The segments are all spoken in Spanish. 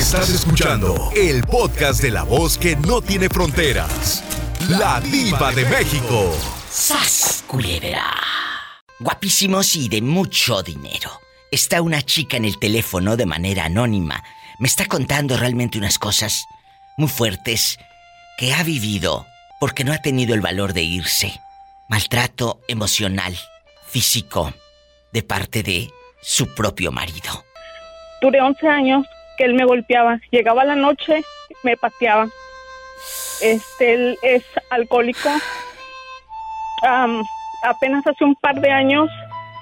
Estás escuchando el podcast de la voz que no tiene fronteras. La diva de México. ¡Sas, culebra! Guapísimos y de mucho dinero. Está una chica en el teléfono de manera anónima. Me está contando realmente unas cosas muy fuertes que ha vivido porque no ha tenido el valor de irse. Maltrato emocional, físico, de parte de su propio marido. Duré 11 años que él me golpeaba. Llegaba la noche, me pateaba. Este, él es alcohólico. apenas hace un par de años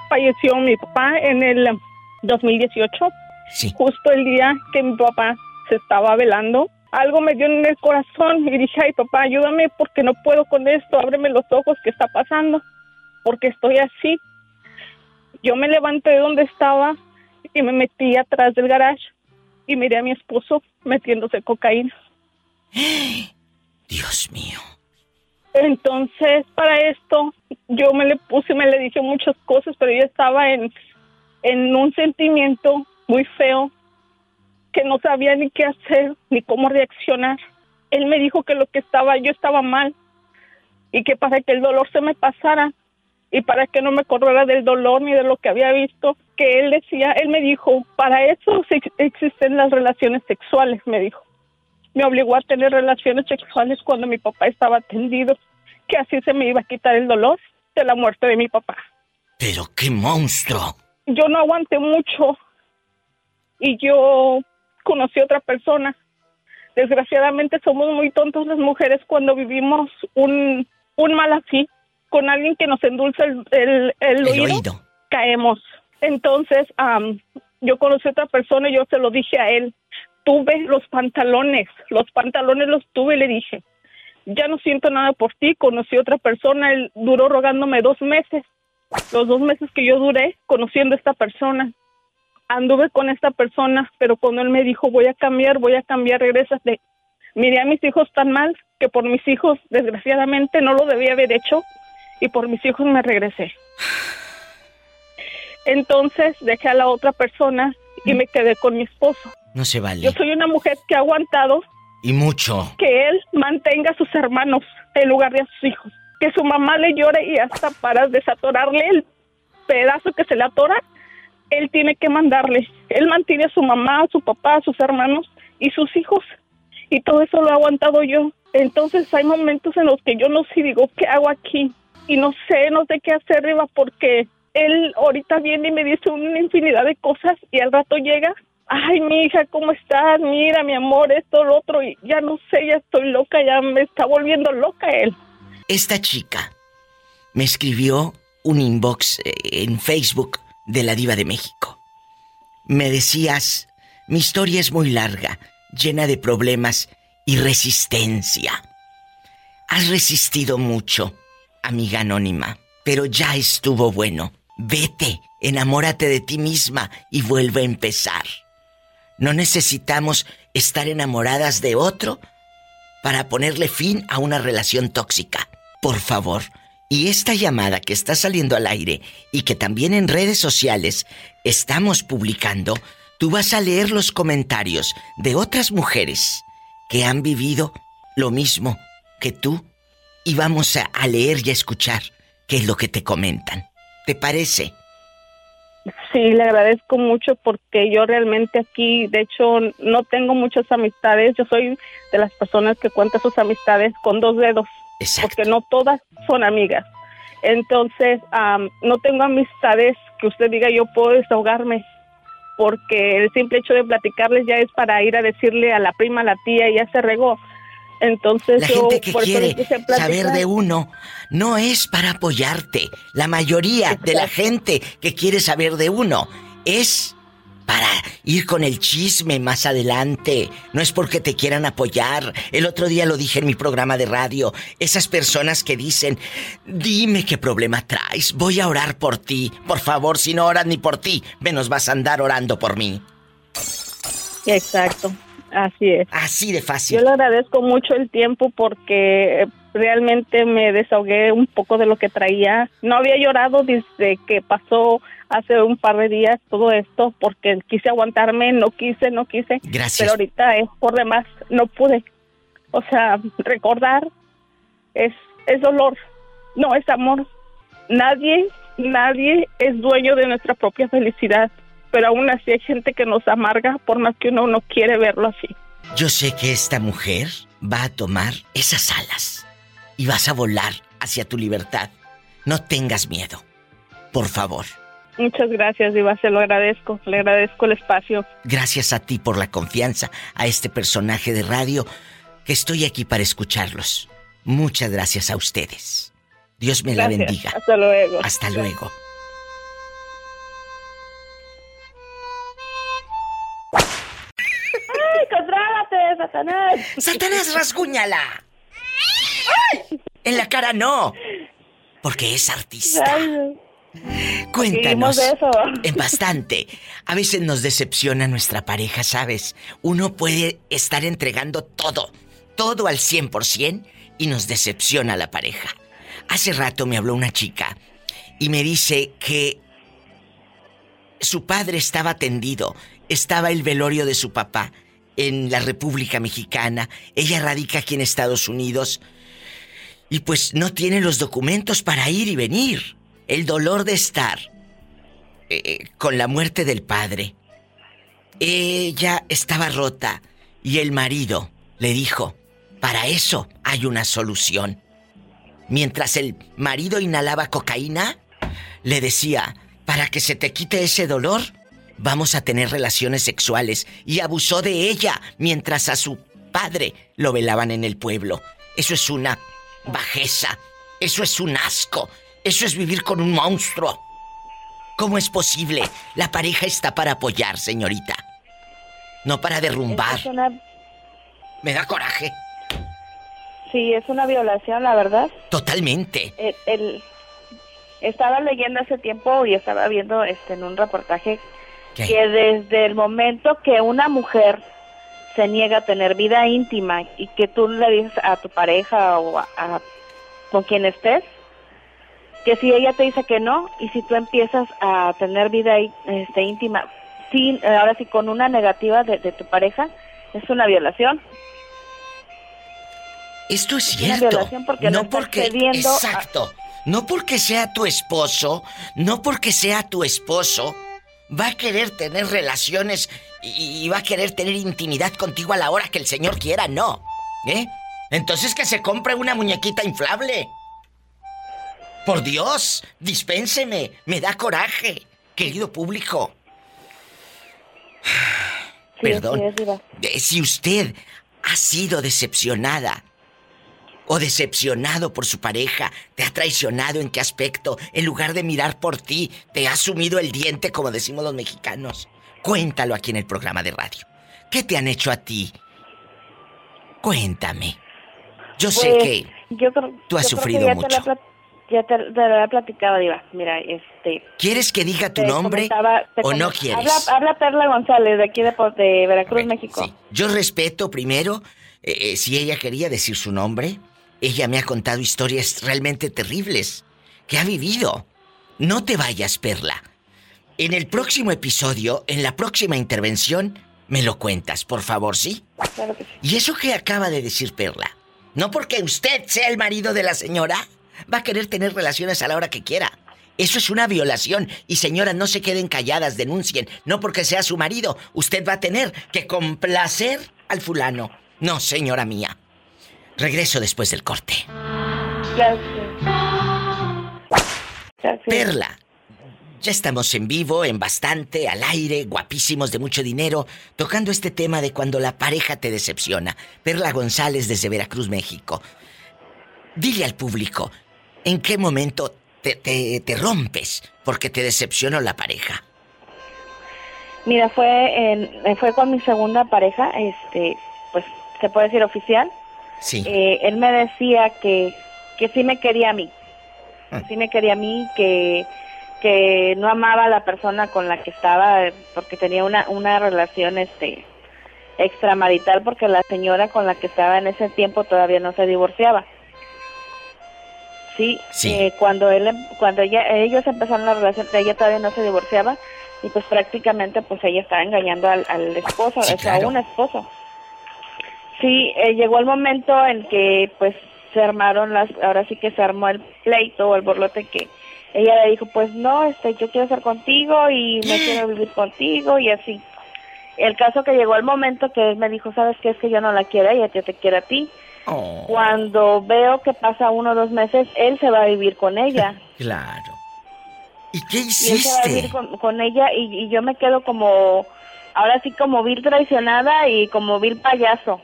falleció mi papá en el 2018. Sí. Justo el día que mi papá se estaba velando. Algo me dio en el corazón y dije, ay papá, ayúdame porque no puedo con esto, ábreme los ojos, ¿qué está pasando? Porque estoy así. Yo me levanté de donde estaba y me metí atrás del garage y miré a mi esposo metiéndose cocaína. Dios mío. Entonces, para esto, yo me le puse, me le dije muchas cosas, pero yo estaba en, en un sentimiento muy feo, que no sabía ni qué hacer, ni cómo reaccionar. Él me dijo que lo que estaba, yo estaba mal, y que para que el dolor se me pasara, y para que no me corriera del dolor ni de lo que había visto, que él decía, él me dijo, para eso existen las relaciones sexuales, me dijo. Me obligó a tener relaciones sexuales cuando mi papá estaba atendido, que así se me iba a quitar el dolor de la muerte de mi papá. Pero qué monstruo. Yo no aguanté mucho y yo conocí a otra persona. Desgraciadamente somos muy tontos las mujeres cuando vivimos un, un mal así con alguien que nos endulza el, el, oído, caemos. Entonces, yo conocí a otra persona y yo se lo dije a él. Tuve los pantalones, los pantalones los tuve y le dije, ya no siento nada por ti. Conocí a otra persona, él duró rogándome dos meses. Los dos meses que yo duré conociendo a esta persona. Anduve con esta persona, pero cuando él me dijo, voy a cambiar, voy a cambiar, regrésate. Miré a mis hijos tan mal que por mis hijos, desgraciadamente, no lo debía haber hecho y por mis hijos me regresé. Entonces dejé a la otra persona y me quedé con mi esposo. No se vale. Yo soy una mujer que ha aguantado. Y mucho. Que él mantenga a sus hermanos en lugar de a sus hijos. Que su mamá le llore y hasta para desatorarle el pedazo que se le atora, él tiene que mandarle. Él mantiene a su mamá, a su papá, a sus hermanos y sus hijos. Y todo eso lo he aguantado yo. Entonces hay momentos en los que yo no sé, digo, ¿qué hago aquí? Y no sé, no sé qué hacer arriba porque él ahorita viene y me dice una infinidad de cosas y al rato llega, ay, mi hija, ¿cómo estás? Mira, mi amor, esto, lo otro, y ya no sé, ya estoy loca, ya me está volviendo loca él. Esta chica me escribió un inbox eh, en Facebook de la Diva de México. Me decías, mi historia es muy larga, llena de problemas y resistencia. Has resistido mucho amiga anónima, pero ya estuvo bueno. Vete, enamórate de ti misma y vuelve a empezar. No necesitamos estar enamoradas de otro para ponerle fin a una relación tóxica. Por favor. Y esta llamada que está saliendo al aire y que también en redes sociales estamos publicando, tú vas a leer los comentarios de otras mujeres que han vivido lo mismo que tú y vamos a, leer y a escuchar qué es lo que te comentan. ¿Te parece? Sí, le agradezco mucho porque yo realmente aquí, de hecho, no tengo muchas amistades. Yo soy de las personas que cuenta sus amistades con dos dedos. Exacto. Porque no todas son amigas. Entonces, no tengo amistades que usted diga yo puedo desahogarme. Porque el simple hecho de platicarles ya es para ir a decirle a la prima, a la tía, y ya se regó. Entonces la gente que quiere saber de uno no es para apoyarte. La mayoría de la gente que quiere saber de uno es para ir con el chisme más adelante. No es porque te quieran apoyar. El otro día lo dije en mi programa de radio. Esas personas que dicen, dime qué problema traes, voy a orar por ti. Por favor, si no oras ni por ti, menos vas a andar orando por mí. Exacto. Así es. Así de fácil. Yo le agradezco mucho el tiempo porque realmente me desahogué un poco de lo que traía. No había llorado desde que pasó hace un par de días todo esto porque quise aguantarme, no quise, no quise. Gracias. Pero ahorita es por demás, no pude. O sea, recordar es, es dolor, no es amor. Nadie, nadie es dueño de nuestra propia felicidad, pero aún así hay gente que nos amarga por más que uno no quiere verlo así. Yo sé que esta mujer va a tomar esas alas y vas a volar hacia tu libertad. No tengas miedo. Por favor. Muchas gracias, Diva, se lo agradezco. Le agradezco el espacio. Gracias a ti por la confianza, a este personaje de radio, que estoy aquí para escucharlos. Muchas gracias a ustedes. Dios me la bendiga. Hasta luego. Hasta luego. Satanás! ¡Satanás, rasguñala! En la cara no. Porque es artista. Cuéntanos. eso. En bastante. A veces nos decepciona nuestra pareja, ¿sabes? Uno puede estar entregando todo, todo al 100% y nos decepciona la pareja. Hace rato me habló una chica y me dice que su padre estaba atendido, estaba el velorio de su papá en la República Mexicana, ella radica aquí en Estados Unidos y pues no tiene los documentos para ir y venir. El dolor de estar eh, con la muerte del padre. Ella estaba rota y el marido le dijo, para eso hay una solución. Mientras el marido inhalaba cocaína, le decía, para que se te quite ese dolor, vamos a tener relaciones sexuales. Y abusó de ella mientras a su padre lo velaban en el pueblo. Eso es una bajeza. Eso es un asco. Eso es vivir con un monstruo. ¿Cómo es posible? La pareja está para apoyar, señorita. No para derrumbar. Me da coraje. Sí, es una violación, la verdad. Totalmente. El, estaba leyendo hace tiempo y estaba viendo este en un reportaje que desde el momento que una mujer se niega a tener vida íntima y que tú le dices a tu pareja o a, con quien estés que si ella te dice que no y si tú empiezas a tener vida este, íntima sin ahora sí con una negativa de, tu pareja es una violación. Esto es cierto. no porque exacto. No porque sea tu esposo no porque sea tu esposo va a querer tener relaciones y, va a querer tener intimidad contigo a la hora que el Señor quiera, no. ¿Eh? Entonces que se compre una muñequita inflable. Por Dios, dispénseme, me da coraje, querido público. Perdón. Eh, si usted ha sido decepcionada o decepcionado por su pareja, te ha traicionado en qué aspecto, en lugar de mirar por ti, te ha sumido el diente, como decimos los mexicanos. Cuéntalo aquí en el programa de radio. ¿Qué te han hecho a ti? Cuéntame. Yo sé pues, que yo tú has sufrido mucho. ya te, lo he platicado, Diva. Mira, este... ¿Quieres que diga tu nombre o no quieres? Habla, Perla González, de aquí de, de Veracruz, México. Yo respeto primero, eh, eh, si ella quería decir su nombre, ella me ha contado historias realmente terribles que ha vivido. No te vayas, Perla. En el próximo episodio, en la próxima intervención, me lo cuentas, por favor, ¿sí? Claro que sí. ¿Y eso que acaba de decir Perla? No porque usted sea el marido de la señora, va a querer tener relaciones a la hora que quiera. Eso es una violación. Y señoras, no se queden calladas, denuncien. No porque sea su marido, usted va a tener que complacer al fulano. No, señora mía. Regreso después del corte. Perla, ya estamos en vivo, en bastante, al aire, guapísimos de mucho dinero, tocando este tema de cuando la pareja te decepciona. Perla González desde Veracruz, México. Dile al público, ¿en qué momento te, te, rompes porque te decepcionó la pareja? Mira, fue, en, fue con mi segunda pareja, este, pues se puede decir oficial. Sí. Eh, él me decía que, que sí me quería a mí. Ah. Sí me quería a mí, que, que no amaba a la persona con la que estaba porque tenía una, una relación este extramarital porque la señora con la que estaba en ese tiempo todavía no se divorciaba. Sí, Eh, cuando él, cuando ella, ellos empezaron la relación, ella todavía no se divorciaba y pues prácticamente pues ella estaba engañando al, esposo, o sea, a un esposo. Sí, eh, llegó el momento en que pues se armaron las, ahora sí que se armó el pleito o el borlote que ella le dijo, pues no, este, yo quiero estar contigo y me quiero vivir contigo y así. El caso que llegó el momento que él me dijo, sabes qué, es que yo no la quiero, ella te quiere a ti. Oh. Cuando veo que pasa uno o dos meses, él se va a vivir con ella. claro. ¿Y qué hiciste? él se va a vivir con, ella y, y yo me quedo como, ahora sí como vil traicionada y como vil payaso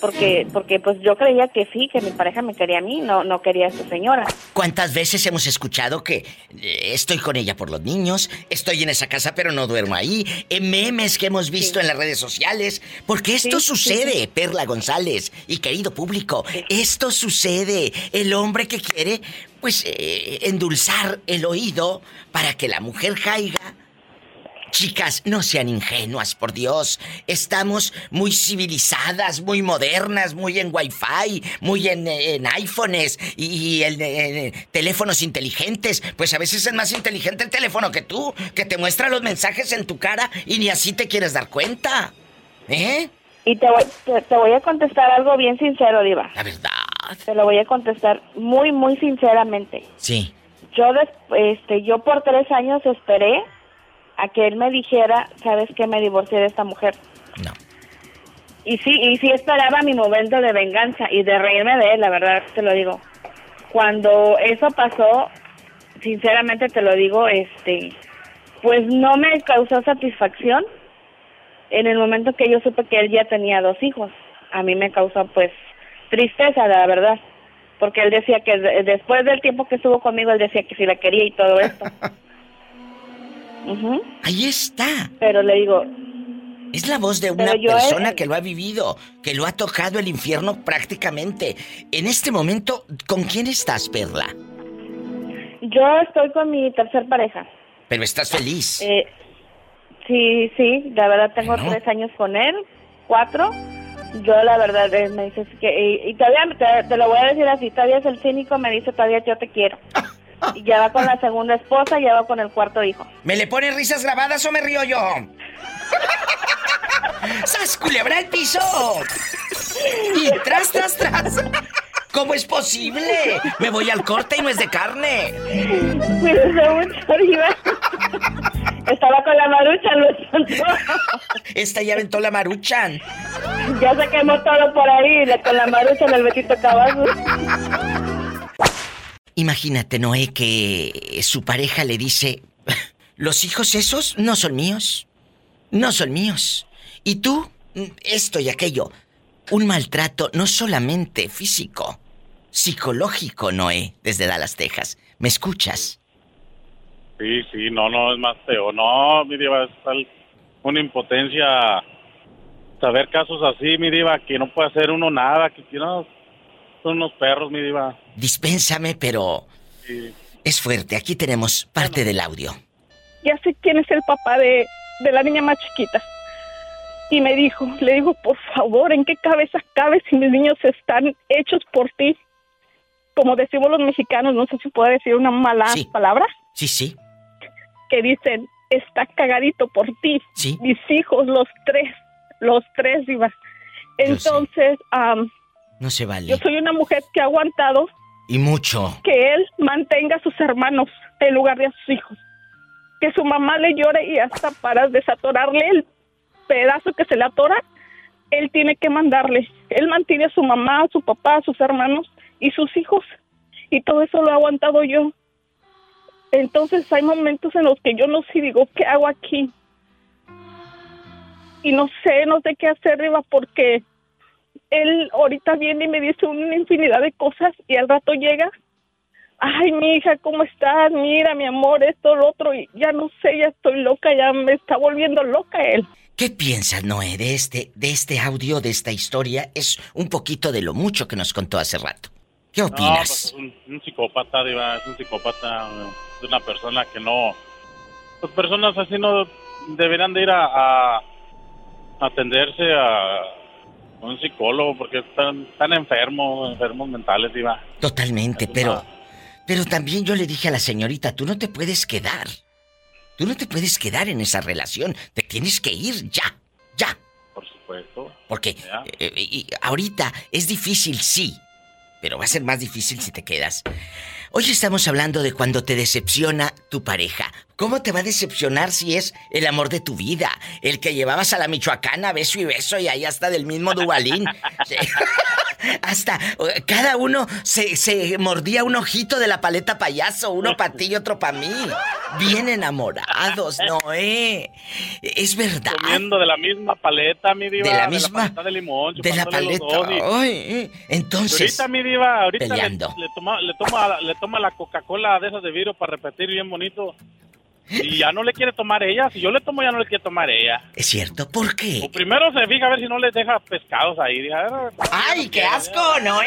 porque porque pues yo creía que sí, que mi pareja me quería a mí, no no quería a su señora. ¿Cuántas veces hemos escuchado que eh, estoy con ella por los niños, estoy en esa casa pero no duermo ahí, en memes que hemos visto en las redes sociales? Porque esto sucede, Perla González y querido público, esto sucede. El hombre que quiere pues eh, endulzar el oído para que la mujer caiga Chicas, no sean ingenuas, por Dios. Estamos muy civilizadas, muy modernas, muy en Wi-Fi, muy en, en iPhones y, en, teléfonos inteligentes. Pues a veces es más inteligente el teléfono que tú, que te muestra los mensajes en tu cara y ni así te quieres dar cuenta. ¿Eh? Y te voy, te, voy a contestar algo bien sincero, Diva. La verdad. Te lo voy a contestar muy, muy sinceramente. Sí. Yo, este, yo por tres años esperé a que él me dijera, ¿sabes qué? Me divorcié de esta mujer. No. Y sí, y sí esperaba mi momento de venganza y de reírme de él, la verdad te lo digo. Cuando eso pasó, sinceramente te lo digo, este, pues no me causó satisfacción en el momento que yo supe que él ya tenía dos hijos. A mí me causó pues tristeza, la verdad, porque él decía que después del tiempo que estuvo conmigo, él decía que sí la quería y todo esto. Ahí está. Pero le digo... Es la voz de una persona que lo ha vivido, que lo ha tocado el infierno prácticamente. En este momento, ¿con quién estás, Perla? Yo estoy con mi tercer pareja. ¿Pero estás feliz? Eh, sí, sí, la verdad tengo tres años con él, cuatro. Yo la verdad eh, me dices que... Y, todavía te, te, lo voy a decir así, todavía es el cínico, me dice todavía yo te quiero. Y ya va con la segunda esposa y ya va con el cuarto hijo. ¿Me le ponen risas grabadas o me río yo? ¡Sas culebra el piso! Y tras, tras, tras. ¿Cómo es posible? Me voy al corte y no es de carne. Cuídese mucho, arriba. Estaba con la maruchan, lo Esta ya aventó la maruchan. Ya se quemó todo por ahí, con la maruchan el Betito Caballo. Imagínate, Noé, que su pareja le dice, los hijos esos no son míos, no son míos. Y tú, esto y aquello. Un maltrato no solamente físico, psicológico, Noé, desde Dallas, Texas. ¿Me escuchas? Sí, sí, no, no, es más feo. No, mi diva, es tal, una impotencia saber casos así, mi diva, que no puede hacer uno nada, que no, son unos perros, mi diva. Dispénsame, pero es fuerte. Aquí tenemos parte del audio. Ya sé quién es el papá de, de la niña más chiquita. Y me dijo, le digo, por favor, ¿en qué cabeza cabe si mis niños están hechos por ti? Como decimos los mexicanos, no sé si puedo decir una mala palabra. Sí, sí. Que dicen, está cagadito por ti. Sí. Mis hijos, los tres, los tres, iba. Entonces, no se vale. Yo soy una mujer que ha aguantado. Y mucho. Que él mantenga a sus hermanos en lugar de a sus hijos. Que su mamá le llore y hasta para desatorarle el pedazo que se le atora, él tiene que mandarle. Él mantiene a su mamá, a su papá, a sus hermanos y sus hijos. Y todo eso lo he aguantado yo. Entonces hay momentos en los que yo no sé, digo, ¿qué hago aquí? Y no sé, no sé qué hacer, Riva, porque él ahorita viene y me dice una infinidad de cosas y al rato llega, ay, mi hija, ¿cómo estás? Mira, mi amor, esto, lo otro, y ya no sé, ya estoy loca, ya me está volviendo loca él. ¿Qué piensas, Noé, de este, de este audio, de esta historia? Es un poquito de lo mucho que nos contó hace rato. ¿Qué opinas? pues es un, psicópata, Diva, es un psicópata, es una persona que no... Pues personas así no deberían de ir a, a atenderse a un psicólogo porque están, están enfermos, enfermos mentales, Diva. Totalmente, pero, pero también yo le dije a la señorita, tú no te puedes quedar. Tú no te puedes quedar en esa relación. Te tienes que ir ya, ya. Por supuesto. Porque eh, eh, ahorita es difícil, sí, pero va a ser más difícil si te quedas. Hoy estamos hablando de cuando te decepciona tu pareja. ¿Cómo te va a decepcionar si es el amor de tu vida? El que llevabas a la michoacana beso y beso y ahí hasta del mismo Dubalín. hasta cada uno se, mordía un ojito de la paleta payaso, uno para ti y otro para mí. Bien enamorados, Noé. Es verdad. Comiendo de la misma paleta, mi diva. De la misma. De, paleta de limón. De la paleta. Ay, entonces. Ahorita, mi diva, ahorita le, toma, le, toma, le toma la Coca-Cola de esas de vidrio para repetir bien bonito. Y ya no le quiere tomar ella. Si yo le tomo, ya no le quiere tomar ella. Es cierto, ¿por qué? O primero se fija a ver si no le deja pescados ahí. ¡Ay, qué asco, Noé!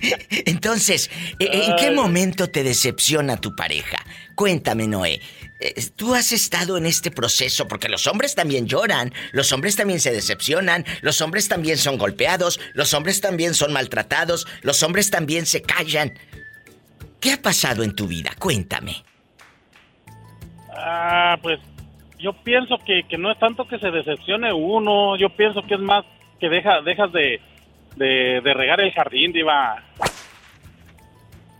Entonces, ¿en qué momento te decepciona tu pareja? Cuéntame, Noé. Eh, tú has estado en este proceso porque los hombres también lloran, los hombres también se decepcionan, los hombres también son golpeados, los hombres también son maltratados, los hombres también se callan. ¿Qué ha pasado en tu vida? Cuéntame. Ah, pues yo pienso que, no es tanto que se decepcione uno, yo pienso que es más que deja, dejas de, de, regar el jardín, Diva.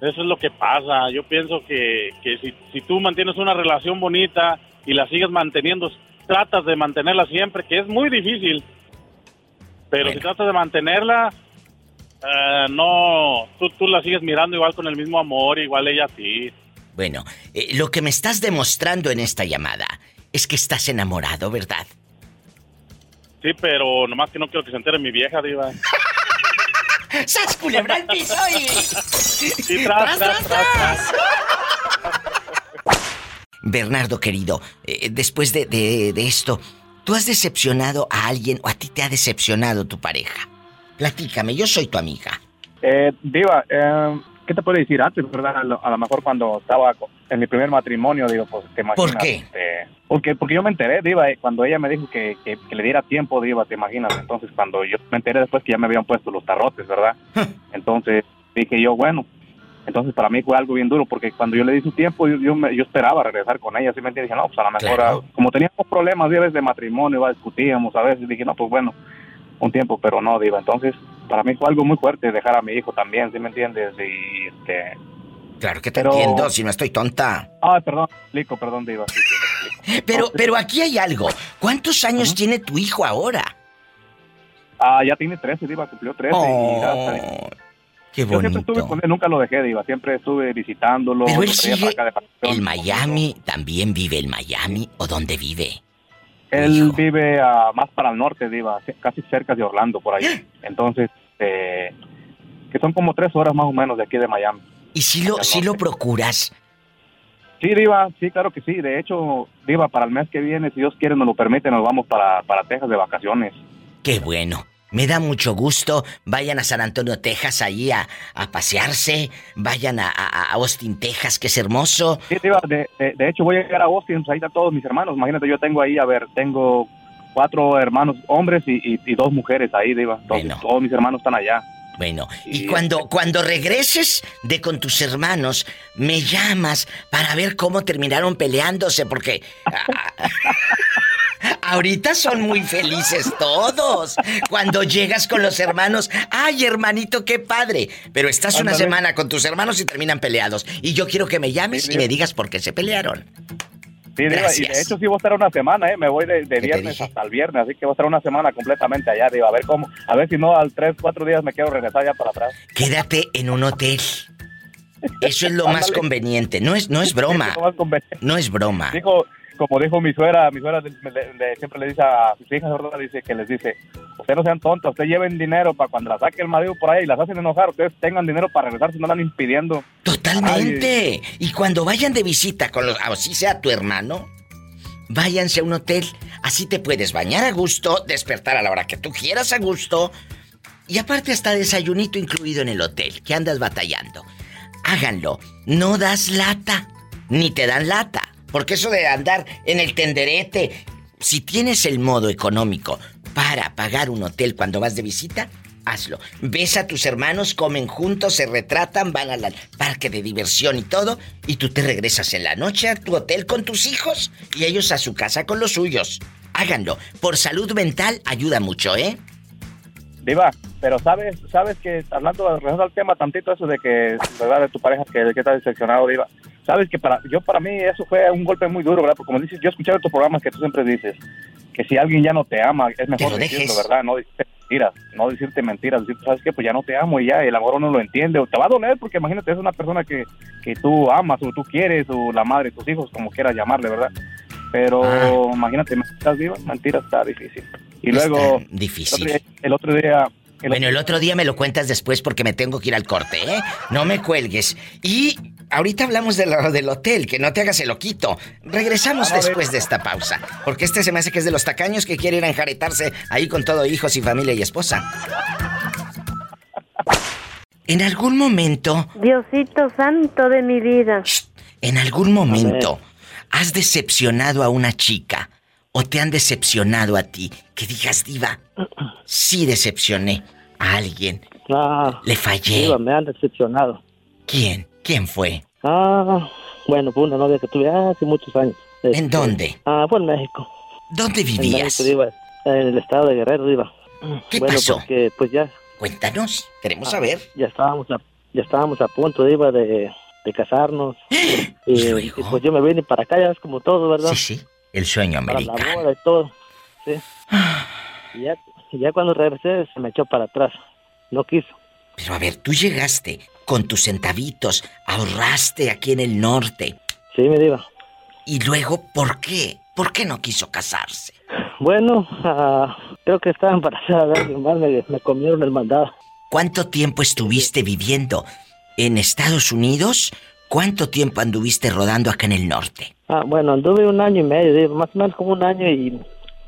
Eso es lo que pasa. Yo pienso que, que si, si tú mantienes una relación bonita y la sigues manteniendo, tratas de mantenerla siempre, que es muy difícil. Pero si tratas de mantenerla, eh, no, tú, tú la sigues mirando igual con el mismo amor, igual ella a ti. Bueno, eh, lo que me estás demostrando en esta llamada es que estás enamorado, ¿verdad? Sí, pero nomás que no quiero que se entere mi vieja, diva. ¡Sas culebra el piso Sí, tras, tras, tras, Bernardo, querido, eh, después de, de, de esto, ¿tú has decepcionado a alguien o a ti te ha decepcionado tu pareja? Platícame, yo soy tu amiga. Eh, Diva, eh, ¿qué te puedo decir antes, verdad? A lo, mejor cuando estaba en mi primer matrimonio, digo, pues te imaginas. ¿Por qué? Este, porque, porque yo me enteré, Diva, eh, cuando ella me dijo que, que, le diera tiempo, Diva, te imaginas. Entonces, cuando yo me enteré después que ya me habían puesto los tarrotes, ¿verdad? Entonces dije yo, bueno, entonces para mí fue algo bien duro porque cuando yo le di su tiempo yo, yo, yo esperaba regresar con ella, así me Dije, no, pues a lo mejor, como teníamos problemas veces de matrimonio, iba, discutíamos a veces, dije, no, pues bueno, un tiempo, pero no, Diva. Entonces, para mí fue algo muy fuerte dejar a mi hijo también, ¿sí me entiendes? Y este... Claro que te entiendo, si no estoy tonta. Ah, perdón, explico, perdón, Diva. pero, pero aquí hay algo. ¿Cuántos años tiene tu hijo ahora? Ah, ya tiene 13, Diva, cumplió 13 Qué bonito. Yo siempre estuve con él, nunca lo dejé, Diva. Siempre estuve visitándolo. Pero él sigue... ¿El Miami? ¿También vive el Miami? ¿O dónde vive? Él vive más para el norte, Diva, casi cerca de Orlando, por ahí. Entonces, eh, que son como tres horas más o menos de aquí de Miami. ¿Y si lo, si lo procuras? Sí, Diva, sí, claro que sí. De hecho, Diva, para el mes que viene, si Dios quiere, nos lo permite, nos vamos para, para Texas de vacaciones. Qué bueno. Me da mucho gusto. Vayan a San Antonio, Texas, ahí a, pasearse. Vayan a, Austin, Texas, que es hermoso. Sí, de, de, hecho voy a llegar a Austin, pues ahí están todos mis hermanos. Imagínate, yo tengo ahí, a ver, tengo cuatro hermanos hombres y, dos mujeres ahí, Diva. Todos, mis hermanos están allá. Bueno, y, cuando, este cuando regreses de con tus hermanos, me llamas para ver cómo terminaron peleándose, porque... Ahorita son muy felices todos. Cuando llegas con los hermanos, ay hermanito, qué padre. Pero estás una semana con tus hermanos y terminan peleados. Y yo quiero que me llames y me digas por qué se pelearon. Sí, y de hecho sí voy a estar una semana, ¿eh? Me voy de, viernes hasta el viernes, así que voy a estar una semana completamente allá, digo, a ver cómo, a ver si no al tres, cuatro días me quiero regresar ya para atrás. Quédate en un hotel. Eso es lo más conveniente, no es, no es broma. no es broma. Dijo, como dijo mi suegra, mi suegra siempre le dice a sus hijas, ¿verdad? Dice que les dice, ustedes no sean tontos, ustedes lleven dinero para cuando la saque el marido por ahí y las hacen enojar, ustedes tengan dinero para regresar si no la impidiendo. Totalmente. Y cuando vayan de visita con los, así sea tu hermano, váyanse a un hotel, así te puedes bañar a gusto, despertar a la hora que tú quieras a gusto. Y aparte hasta desayunito incluido en el hotel, que andas batallando. Háganlo, no das lata, ni te dan lata. Porque eso de andar en el tenderete, si tienes el modo económico para pagar un hotel cuando vas de visita, hazlo. Ves a tus hermanos, comen juntos, se retratan, van al parque de diversión y todo, y tú te regresas en la noche a tu hotel con tus hijos y ellos a su casa con los suyos. Háganlo. Por salud mental ayuda mucho, ¿eh? Diva, pero sabes, sabes que hablando del tema tantito eso de que, ¿verdad? De tu pareja que, que está decepcionado, Diva. Sabes que para yo para mí eso fue un golpe muy duro, ¿verdad? Porque como dices, yo he escuchado tus programas que tú siempre dices que si alguien ya no te ama, es mejor decirlo, ¿verdad? No decirte mentiras, no decirte mentiras, decir, ¿sabes qué? Pues ya no te amo y ya, el amor uno lo entiende, o te va a doler porque imagínate, es una persona que, que tú amas o tú quieres, o la madre tus hijos, como quieras llamarle, ¿verdad? Pero ah. imagínate, mentiras vivas, mentiras está difícil. Y luego... Difícil. El otro día... bueno, el otro día me lo cuentas después porque me tengo que ir al corte, ¿eh? No me cuelgues. Y ahorita hablamos de lo, del hotel, que no te hagas el loquito. Regresamos después de esta pausa. Porque este se me hace que es de los tacaños que quiere ir a enjaretarse ahí con todo hijos y familia y esposa. En algún momento. Diosito santo de mi vida. en algún momento. ¿Has decepcionado a una chica? ¿O te han decepcionado a ti? Que digas, Diva, sí decepcioné a alguien. Ah, Le fallé. Diva, me han decepcionado. ¿Quién? ¿Quién fue? Ah, bueno, fue una novia que tuve hace muchos años. ¿En este, dónde? Ah, fue en México. ¿Dónde vivías? En, México, en el estado de Guerrero, Diva. ¿Qué bueno, pasó? Porque, pues ya... Cuéntanos, queremos ah, saber. Ya estábamos a, ya estábamos a punto, Diva, de, de casarnos. y, pues yo me vine para acá, ya es como todo, ¿verdad? Sí, sí, el sueño americano. Para la boda y todo, sí. y ya, ya cuando regresé se me echó para atrás, no quiso. Pero a ver, tú llegaste con tus centavitos, ahorraste aquí en el norte. Sí, me diva. Y luego, ¿por qué? ¿Por qué no quiso casarse? Bueno, uh, creo que estaba embarazada de alguien más, me, me comieron el mandado. ¿Cuánto tiempo estuviste viviendo en Estados Unidos? ¿Cuánto tiempo anduviste rodando acá en el norte? Ah, bueno, anduve un año y medio, más o menos como un año y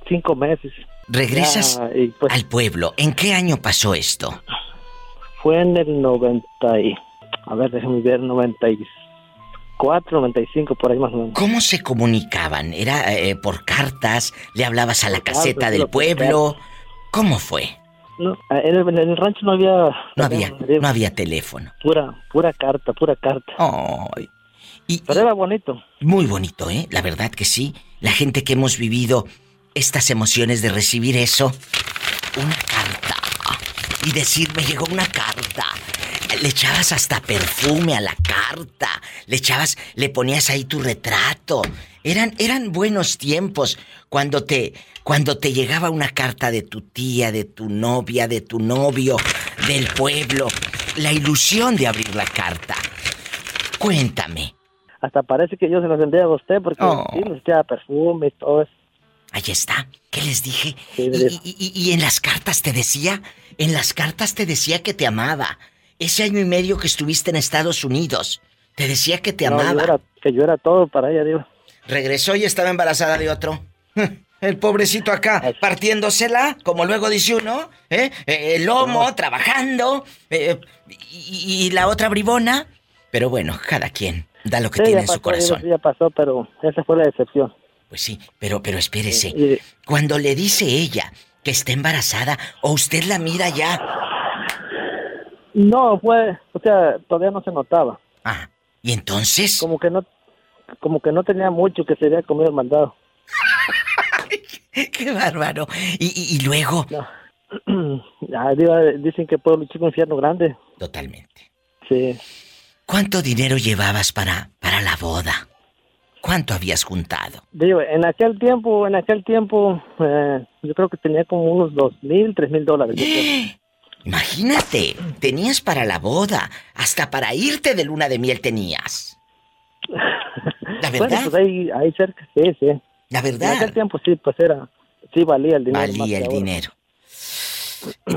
cinco meses. ¿Regresas pues al pueblo? ¿En qué año pasó esto? Fue en el 90 y... A ver, déjame ver, 94, 95, por ahí más o menos. ¿Cómo se comunicaban? ¿Era eh, por cartas? ¿Le hablabas a la caseta del pueblo? ¿Cómo fue? No, en el, rancho no había... No había, no había teléfono. Pura, pura carta, pura carta. Ay. Y, Pero era bonito. Muy bonito, ¿eh? La verdad que sí. La gente que hemos vivido estas emociones de recibir eso. Una carta. Y decir, me llegó una carta. Le echabas hasta perfume a la carta. Le echabas, le ponías ahí tu retrato. Eran, eran buenos tiempos cuando te, cuando te llegaba una carta de tu tía, de tu novia, de tu novio, del pueblo. La ilusión de abrir la carta. Cuéntame. Hasta parece que yo se lo sentía a usted porque oh. sí, echaba perfume y todo eso. Ahí está. ¿Qué les dije? y, en las cartas te decía, en las cartas te decía que te amaba. Ese año y medio que estuviste en Estados Unidos, te decía que te amaba. que yo era todo para ella, digo. Regresó y estaba embarazada de otro. El pobrecito acá, partiéndosela, como luego dice uno, ¿eh? eh el lomo, trabajando, eh, y, la otra bribona. Pero bueno, cada quien da lo que tiene en su corazón. Ya pasó, pero esa fue la decepción. Pues sí, pero, pero espérese. Cuando le dice ella que está embarazada, o usted la mira ya. No, fue, o sea, todavía no se notaba. Ah, ¿y entonces? Como que no, como que no tenía mucho que se había comido el mandado. ¡Qué bárbaro! ¿Y, y, luego? dicen que pueblo chico infierno grande. Totalmente. Sí. ¿Cuánto dinero llevabas para, para la boda? ¿Cuánto habías juntado? Digo, en aquel tiempo, en aquel tiempo, eh, yo creo que tenía como unos dos mil, tres mil dólares. Imagínate, tenías para la boda, hasta para irte de luna de miel tenías. La verdad. Bueno, pues ahí, ahí cerca, sí, sí. La verdad. En aquel tiempo sí, pues era, sí valía el dinero. Valía el dinero.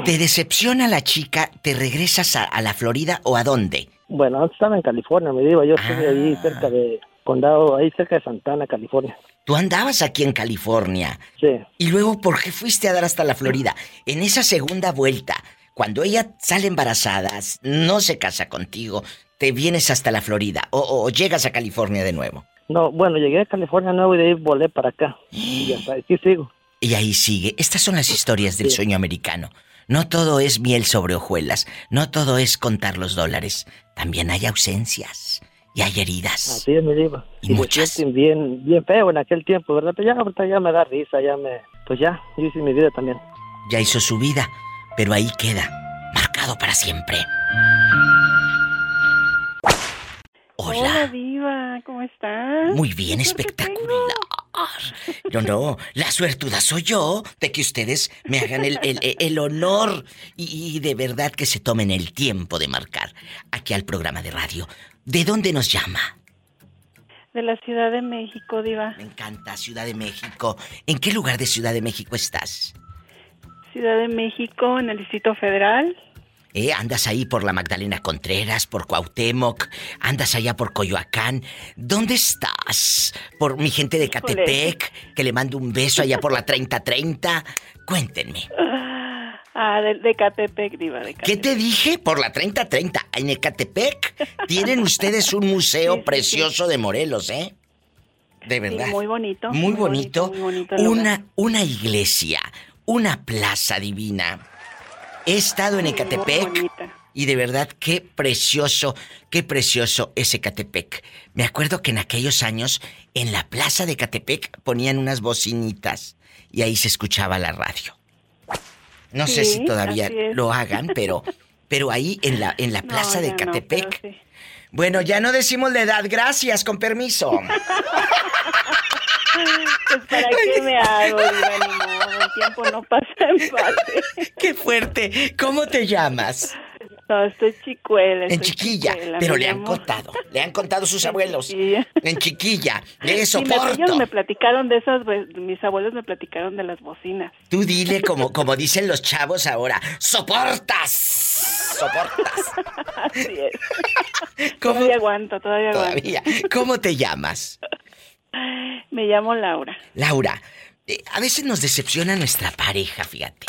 ¿Te decepciona la chica? ¿Te regresas a, la Florida o a dónde? Bueno, antes estaba en California, me digo, yo estuve ahí ah. cerca de, condado, ahí cerca de Santana, California. Tú andabas aquí en California. Sí. Y luego, ¿por qué fuiste a dar hasta la Florida? En esa segunda vuelta, cuando ella sale embarazada, no se casa contigo, te vienes hasta la Florida o, llegas a California de nuevo. No, bueno, llegué a California nuevo y de ahí volé para acá. Y hasta aquí sigo. Y ahí sigue. Estas son las historias del sueño americano. No todo es miel sobre hojuelas, no todo es contar los dólares. También hay ausencias y hay heridas. Así es, mi diva. Y, muchas. bien, bien feo en aquel tiempo, ¿verdad? Pero ya ahorita ya me da risa, ya me... Pues ya, yo hice mi vida también. Ya hizo su vida, pero ahí queda, marcado para siempre. Hola. Hola, Diva, ¿cómo estás? Muy bien, espectacular. No, no, la suertuda soy yo de que ustedes me hagan el, el, el honor y, y, de verdad que se tomen el tiempo de marcar aquí al programa de radio. ¿De dónde nos llama? De la Ciudad de México, Diva. Me encanta, Ciudad de México. ¿En qué lugar de Ciudad de México estás? Ciudad de México, en el Distrito Federal. ¿Eh? Andas ahí por la Magdalena Contreras, por Cuauhtémoc, andas allá por Coyoacán. ¿Dónde estás? Por mi gente de Catepec, que le mando un beso allá por la 3030. Cuéntenme. Ah, de, de Catepec, diva, de Catepec. ¿Qué te dije? Por la 3030. En Ecatepec tienen ustedes un museo Sí, sí, precioso de Morelos, ¿eh? De verdad. muy bonito, Muy, muy bonito. bonito, muy bonito una, una iglesia, una plaza divina. He estado en Ecatepec y de verdad qué precioso, qué precioso es Ecatepec. Me acuerdo que en aquellos años en la plaza de Ecatepec ponían unas bocinitas y ahí se escuchaba la radio. No sé si todavía lo hagan, pero pero ahí en la en la No, plaza de no, Ecatepec. sí. Bueno, ya no decimos la edad, gracias, con permiso. Pues para qué me hago, modo, el tiempo no pasa en balde. qué fuerte. ¿Cómo te llamas? No, estoy chicuela. En estoy chiquilla, chicuela, pero le han contado, le han contado sus abuelos. chiquilla. En chiquilla, de Sí, me, soporto. me platicaron de esas, pues, mis abuelos me platicaron de las bocinas. Tú dile como, como dicen los chavos ahora, ¡soportas! ¡Soportas! Así es. ¿Cómo? Todavía aguanto, todavía aguanto. Todavía. ¿Cómo te llamas? Me llamo Laura. Laura, eh, a veces nos decepciona nuestra pareja, fíjate.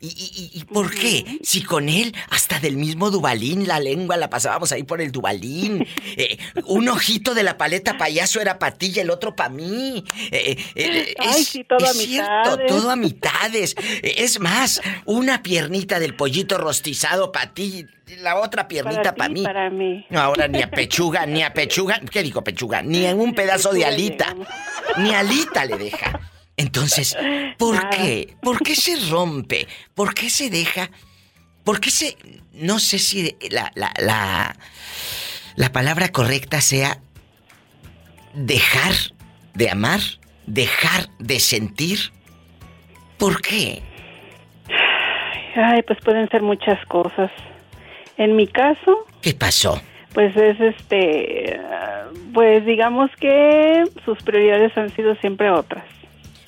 ¿Y, y, y- y por qué? Si con él, hasta del mismo Dubalín, la lengua la pasábamos ahí por el Dubalín. Eh, un ojito de la paleta payaso era para ti y el otro para mí. Eh, eh, Ay, sí, todo es a cierto, mitades. todo a mitades. Es más, una piernita del pollito rostizado para ti la otra piernita Para mí. para mí. No, ahora ni a pechuga, ni a pechuga. ¿Qué digo pechuga? Ni en un pedazo de alita. Ni alita le deja. Entonces, ¿por Nada. qué? ¿Por qué se rompe? ¿Por qué se deja? ¿Por qué se.? No sé si la, la, la, la palabra correcta sea dejar de amar, dejar de sentir. ¿Por qué? Ay, pues pueden ser muchas cosas. En mi caso, ¿Qué pasó? pues es este, ah, pues digamos que sus prioridades han sido siempre otras.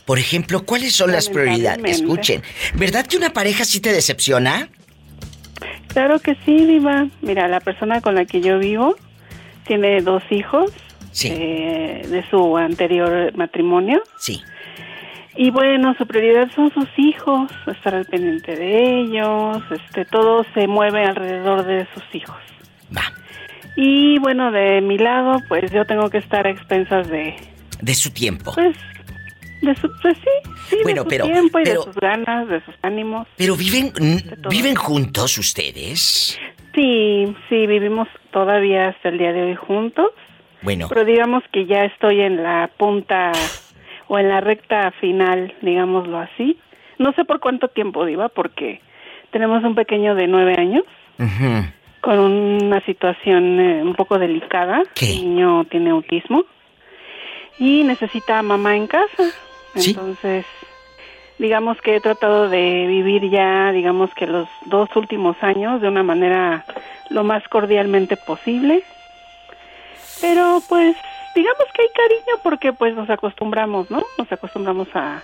Por ejemplo, ¿cuáles son las prioridades? Escuchen, ¿verdad que una pareja sí te decepciona? Claro que sí, Diva. Mira, la persona con la que yo vivo tiene dos hijos Sí. eh, de su anterior matrimonio. Sí. Y bueno, su prioridad son sus hijos, estar al pendiente de ellos, este, todo se mueve alrededor de sus hijos. Va. Y bueno, de mi lado, pues yo tengo que estar a expensas de, De su tiempo. pues, de su, pues sí, sí, Bueno, de su pero- tiempo y pero- de sus ganas, de sus ánimos. Pero viven, viven juntos ustedes. Sí, sí, vivimos todavía hasta el día de hoy juntos, Bueno, pero digamos que ya estoy en la punta o en la recta final, digámoslo así. No sé por cuánto tiempo, Diva, porque tenemos un pequeño de nueve años con una situación eh, un poco delicada. ¿Qué? El niño tiene autismo y necesita mamá en casa. Sí. Entonces, digamos que he tratado de vivir ya, digamos que los dos últimos años de una manera lo más cordialmente posible. Pero pues, digamos que hay cariño porque pues nos acostumbramos, ¿no? Nos acostumbramos a...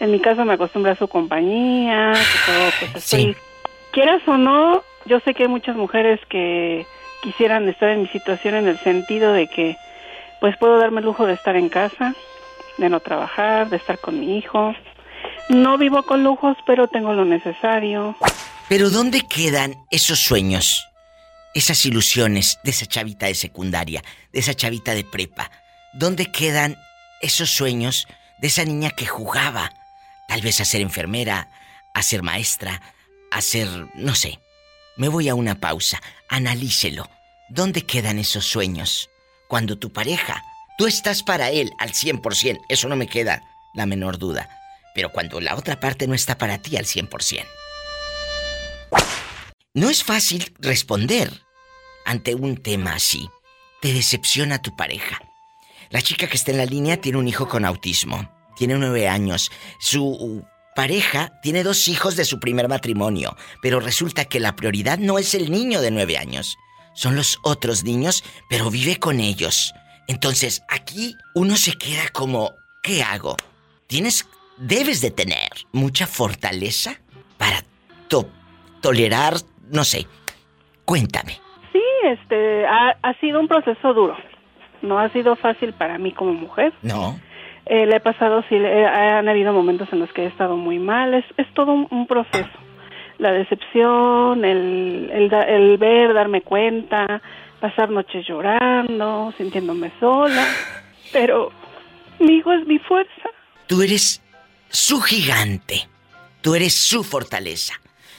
En mi caso me acostumbro a su compañía, que todo pues estoy... Sí. Quieras o no, yo sé que hay muchas mujeres que quisieran estar en mi situación en el sentido de que pues puedo darme el lujo de estar en casa, de no trabajar, de estar con mi hijo. No vivo con lujos, pero tengo lo necesario. pero ¿dónde quedan esos sueños? Esas ilusiones de esa chavita de secundaria, de esa chavita de prepa. ¿Dónde quedan esos sueños de esa niña que jugaba Tal vez a ser enfermera, a ser maestra, a ser, no sé. Me voy a una pausa. Analícelo. ¿Dónde quedan esos sueños? Cuando tu pareja, tú estás para él al 100%, eso no me queda la menor duda. Pero cuando la otra parte no está para ti al 100%. No es fácil responder ante un tema así. Te decepciona tu pareja. La chica que está en la línea tiene un hijo con autismo. Tiene nueve años. Su pareja tiene dos hijos de su primer matrimonio. Pero resulta que la prioridad no es el niño de nueve años. Son los otros niños, pero vive con ellos. Entonces, aquí uno se queda como, ¿qué hago? Tienes, debes de tener mucha fortaleza para tolerar, no sé. Cuéntame. Sí, este, ha, ha sido un proceso duro. No ha sido fácil para mí como mujer. No. Eh, le he pasado, sí, han habido momentos en los que he estado muy mal. Es, es todo un, proceso. La decepción, el, el, el, ver, darme cuenta, pasar noches llorando, sintiéndome sola. Pero mi hijo es mi fuerza. Tú eres su gigante. Tú eres su fortaleza.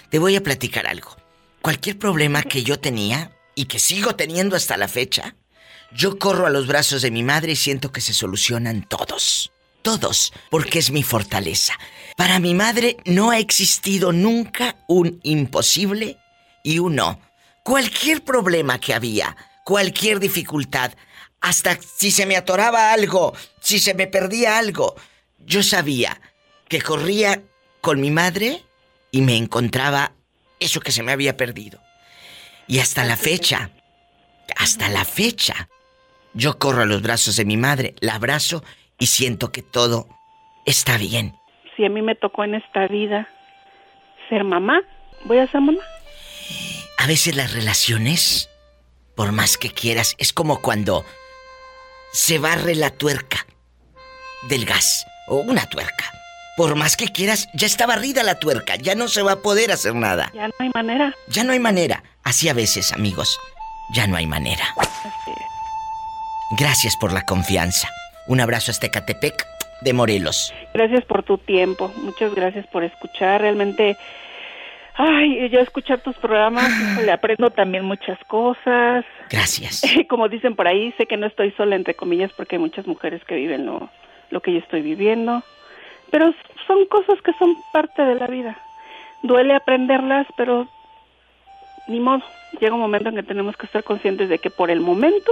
Te voy a platicar algo. Cualquier problema que yo tenía y que sigo teniendo hasta la fecha, yo corro a los brazos de mi madre y siento que se solucionan todos. Todos, porque es mi fortaleza. Para mi madre no ha existido nunca un imposible y un no. Cualquier problema que había, cualquier dificultad, hasta si se me atoraba algo, si se me perdía algo, yo sabía que corría con mi madre y me encontraba eso que se me había perdido. Y hasta la fecha, hasta la fecha, yo corro a los brazos de mi madre, la abrazo y siento que todo está bien. Si a mí me tocó en esta vida ser mamá, voy a ser mamá. A veces las relaciones, por más que quieras, es como cuando se barre la tuerca del gas o una tuerca. Por más que quieras, ya está barrida la tuerca, ya no se va a poder hacer nada. Ya no hay manera. Ya no hay manera. Así a veces, amigos, ya no hay manera. Gracias por la confianza. Un abrazo a Catepec de Morelos. Gracias por tu tiempo. Muchas gracias por escuchar. Realmente, ay, yo escuchar tus programas, le aprendo también muchas cosas. Gracias. Como dicen por ahí, sé que no estoy sola, entre comillas, porque hay muchas mujeres que viven lo, lo que yo estoy viviendo. Pero son cosas que son parte de la vida. Duele aprenderlas, pero ni modo. Llega un momento en que tenemos que estar conscientes de que por el momento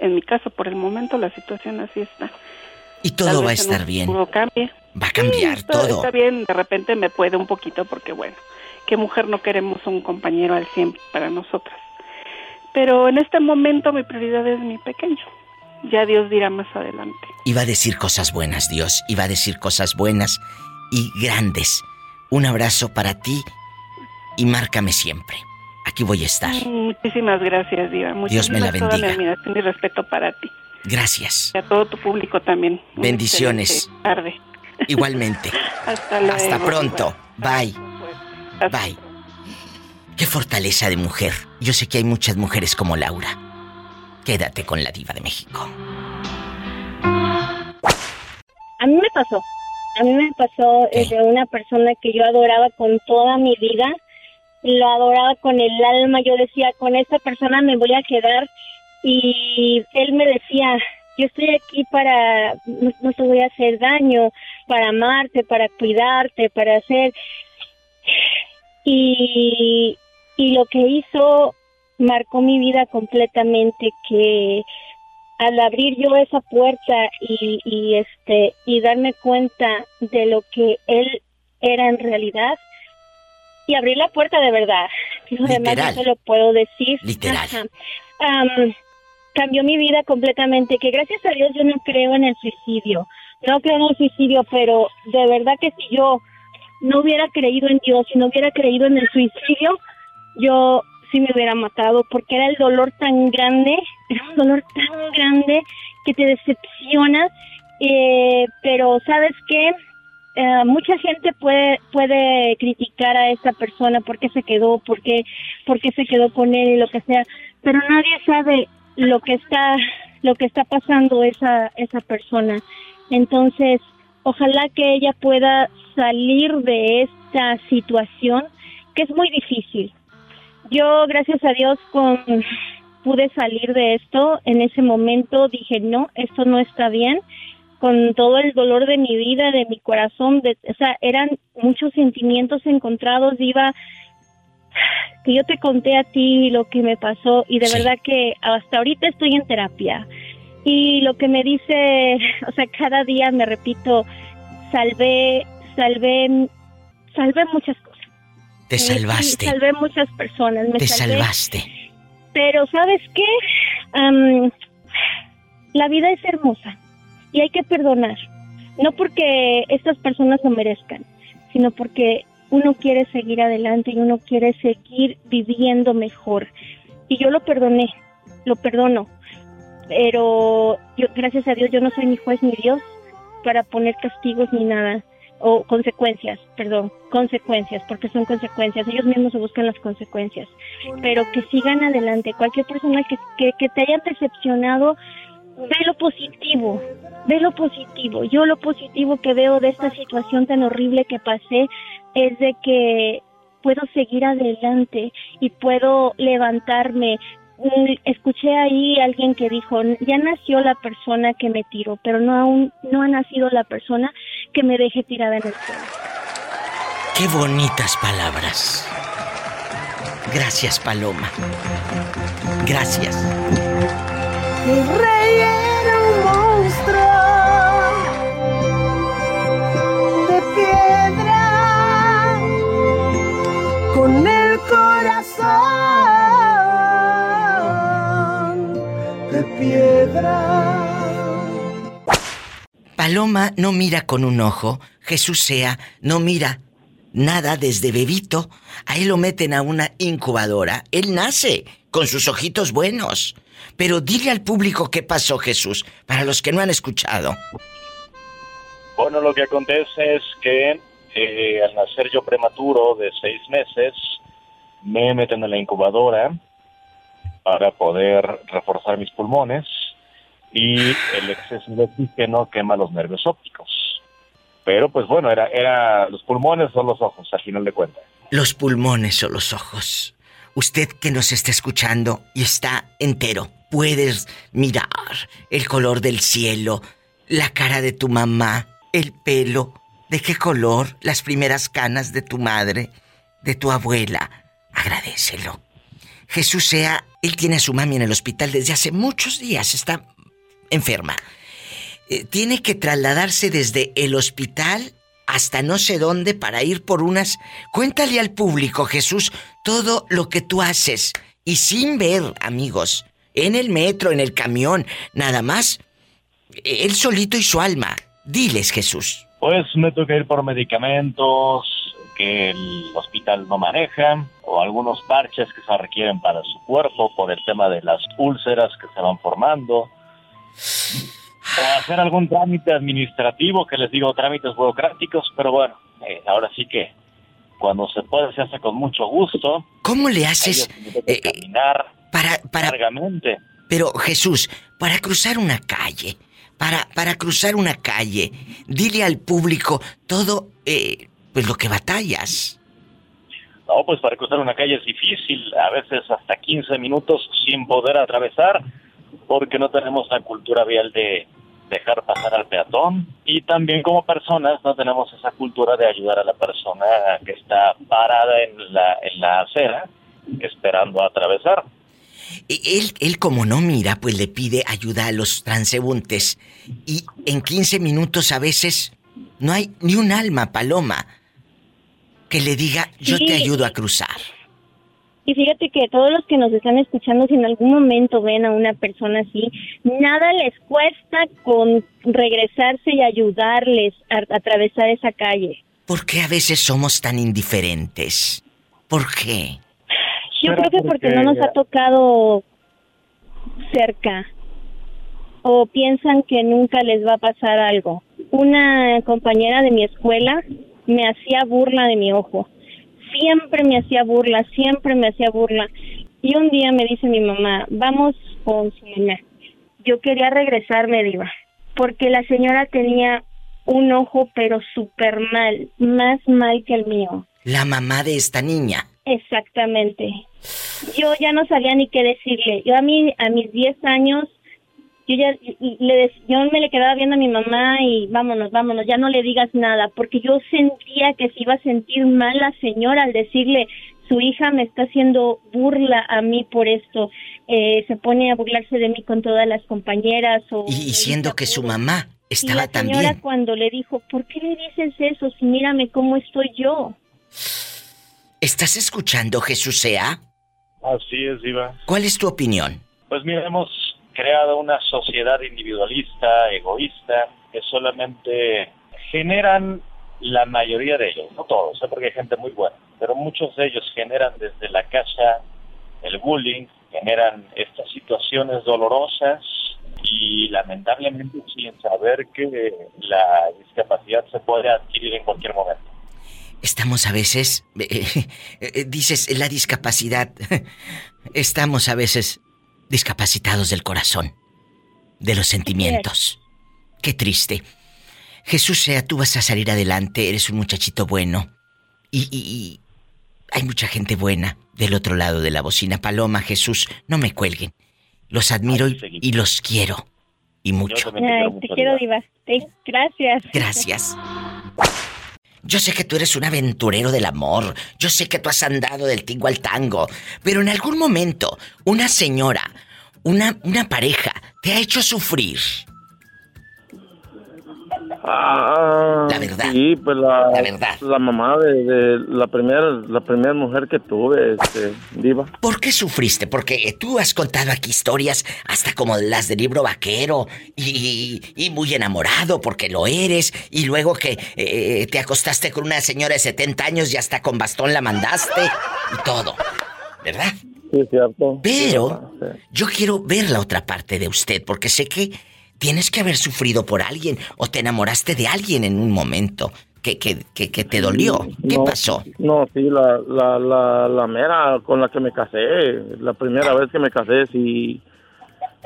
en mi caso, por el momento, la situación así está. Y todo va a estar bien. Cambie. Va a cambiar todo. Está bien, de repente me puede un poquito porque, bueno, ¿qué mujer no queremos un compañero al 100 para nosotras? Pero en este momento mi prioridad es mi pequeño. Ya Dios dirá más adelante. Iba a decir cosas buenas, Dios. Iba a decir cosas buenas y grandes. Un abrazo para ti y márcame siempre. Aquí voy a estar. Muchísimas gracias, Diva. Dios me la bendiga. Toda mi admiración y respeto para ti. Gracias. Y a todo tu público también. Bendiciones. Tarde. Igualmente. Hasta luego. Hasta pronto. Bye. Bye. Qué fortaleza de mujer. Yo sé que hay muchas mujeres como Laura. Quédate con la diva de México. A mí me pasó. A mí me pasó de una persona que yo adoraba con toda mi vida lo adoraba con el alma, yo decía, con esta persona me voy a quedar y él me decía, yo estoy aquí para, no, te voy a hacer daño, para amarte, para cuidarte, para hacer... Y, y lo que hizo marcó mi vida completamente, que al abrir yo esa puerta y, y este y darme cuenta de lo que él era en realidad, y abrir la puerta de verdad. Lo demás no se lo puedo decir. Literal. cambió mi vida completamente, que gracias a Dios yo no creo en el suicidio. No creo en el suicidio, pero de verdad que si yo no hubiera creído en Dios, si no hubiera creído en el suicidio, yo sí me hubiera matado, porque era el dolor tan grande, era un dolor tan grande que te decepciona. Eh, pero, ¿sabes qué? Eh, mucha gente puede puede criticar a esta persona porque se quedó, porque porque se quedó con él y lo que sea, pero nadie sabe lo que está lo que está pasando esa esa persona. Entonces, ojalá que ella pueda salir de esta situación que es muy difícil. Yo, gracias a Dios, con pude salir de esto. En ese momento dije, no, esto no está bien. Con todo el dolor de mi vida, de mi corazón, de, o sea, eran muchos sentimientos encontrados. Iba, que yo te conté a ti lo que me pasó y de verdad que hasta ahorita estoy en terapia. Y lo que me dice, o sea, cada día me repito, salvé, salvé, salvé muchas cosas. Te salvaste. salvé muchas personas. Me Te salvaste. Pero ¿sabes qué? la vida es hermosa y hay que perdonar. No porque estas personas lo merezcan, sino porque uno quiere seguir adelante y uno quiere seguir viviendo mejor. Y yo lo perdoné, lo perdono. Pero yo, gracias a Dios, yo no soy ni juez ni Dios para poner castigos ni nada o consecuencias, perdón, consecuencias, porque son consecuencias, ellos mismos se buscan las consecuencias, pero que sigan adelante, cualquier persona que, que, te haya decepcionado, ve lo positivo, ve lo positivo, yo lo positivo que veo de esta situación tan horrible que pasé es de que puedo seguir adelante y puedo levantarme, escuché ahí a alguien que dijo, ya nació la persona que me tiró, pero no aún no ha nacido la persona que me deje tirada en el suelo. Qué bonitas palabras. Gracias, Paloma. Gracias. Mi rey era un monstruo piedra. Paloma no mira con un ojo, Jesús sea, no mira nada desde bebito. A él lo meten a una incubadora. Él nace con sus ojitos buenos. Pero dile al público qué pasó, Jesús, para los que no han escuchado. Bueno, lo que acontece es que eh, al nacer yo prematuro de seis meses, me meten en la incubadora para poder reforzar mis pulmones y el exceso de oxígeno quema los nervios ópticos. Pero pues bueno, era, era los pulmones o los ojos, al final de cuentas. Los pulmones o los ojos. Usted que nos está escuchando y está entero, puedes mirar el color del cielo, la cara de tu mamá, el pelo, de qué color, las primeras canas de tu madre, de tu abuela. Agradecelo. Jesús sea, él tiene a su mami en el hospital desde hace muchos días, está enferma. Eh, tiene que trasladarse desde el hospital hasta no sé dónde para ir por unas... Cuéntale al público, Jesús, todo lo que tú haces. Y sin ver, amigos, en el metro, en el camión, nada más, él solito y su alma. Diles, Jesús. Pues me toca ir por medicamentos, que el hospital no maneja o algunos parches que se requieren para su cuerpo por el tema de las úlceras que se van formando. O hacer algún trámite administrativo que les digo trámites burocráticos pero bueno eh, ahora sí que cuando se puede se hace con mucho gusto. Cómo le haces eh, caminar para para largamente. Pero Jesús para cruzar una calle para, para cruzar una calle, dile al público todo eh, pues lo que batallas. No, pues para cruzar una calle es difícil, a veces hasta 15 minutos sin poder atravesar, porque no tenemos la cultura vial de dejar pasar al peatón y también como personas no tenemos esa cultura de ayudar a la persona que está parada en la, en la acera esperando a atravesar. E, él, él como no mira, pues le pide ayuda a los transeúntes y en 15 minutos a veces no hay ni un alma, Paloma que le diga, yo te ayudo a cruzar. Y fíjate que todos los que nos están escuchando, si en algún momento ven a una persona así, nada les cuesta con regresarse y ayudarles a, atravesar esa calle. ¿Por qué a veces somos tan indiferentes? ¿Por qué? Yo creo que porque no nos ha tocado cerca o piensan que nunca les va a pasar algo. Una compañera de mi escuela me hacía burla de mi ojo. Siempre me hacía burla, siempre me hacía burla. Y un día me dice mi mamá, vamos con su mamá. Yo quería regresarme, diva, porque la señora tenía un ojo, pero súper mal, más mal que el mío. La mamá de esta niña. Exactamente. Yo ya no sabía ni qué decirle. Yo a mí, a mis 10 años, yo ya le, yo me le quedaba viendo a mi mamá y vámonos, vámonos, ya no le digas nada, porque yo sentía que se iba a sentir mal la señora al decirle, su hija me está haciendo burla a mí por esto, eh, se pone a burlarse de mí con todas las compañeras. O, y diciendo que su mamá estaba y la señora cuando le dijo, ¿por qué le dices eso si mírame cómo estoy yo? ¿Estás escuchando, Jesús sea? Así es, Diva. ¿Cuál es tu opinión? Pues mira, hemos creado una sociedad individualista, egoísta, que solamente generan la mayoría de ellos, no todos, ¿eh? porque hay gente muy buena, pero muchos de ellos generan desde la casa el bullying, generan estas situaciones dolorosas y lamentablemente sin saber que la discapacidad se puede adquirir en cualquier momento. Estamos a veces, eh, dices, la discapacidad, estamos a veces discapacitados del corazón, de los sentimientos. Qué triste. Jesús sea, tú vas a salir adelante, eres un muchachito bueno. Y, hay mucha gente buena del otro lado de la bocina. Paloma, Jesús, no me cuelguen. Los admiro y, los quiero. Y mucho. te, quiero, Diva. Gracias. Gracias. Yo sé que tú eres un aventurero del amor. Yo sé que tú has andado del tingo al tango. Pero en algún momento, una señora, una, una pareja, te ha hecho sufrir. Ah, la verdad. Sí, pues la, la verdad. La mamá de, la primera la primera mujer que tuve, este, viva. ¿Por qué sufriste? Porque tú has contado aquí historias hasta como las del libro vaquero y, y muy enamorado porque lo eres y luego que eh, te acostaste con una señora de 70 años y hasta con bastón la mandaste y todo, ¿verdad? Sí, cierto. Pero yo quiero ver la otra parte de usted porque sé que tienes que haber sufrido por alguien o te enamoraste de alguien en un momento que, que, que, te dolió. ¿Qué pasó? No, sí, la, la, la, la, mera con la que me casé, la primera vez que me casé, sí,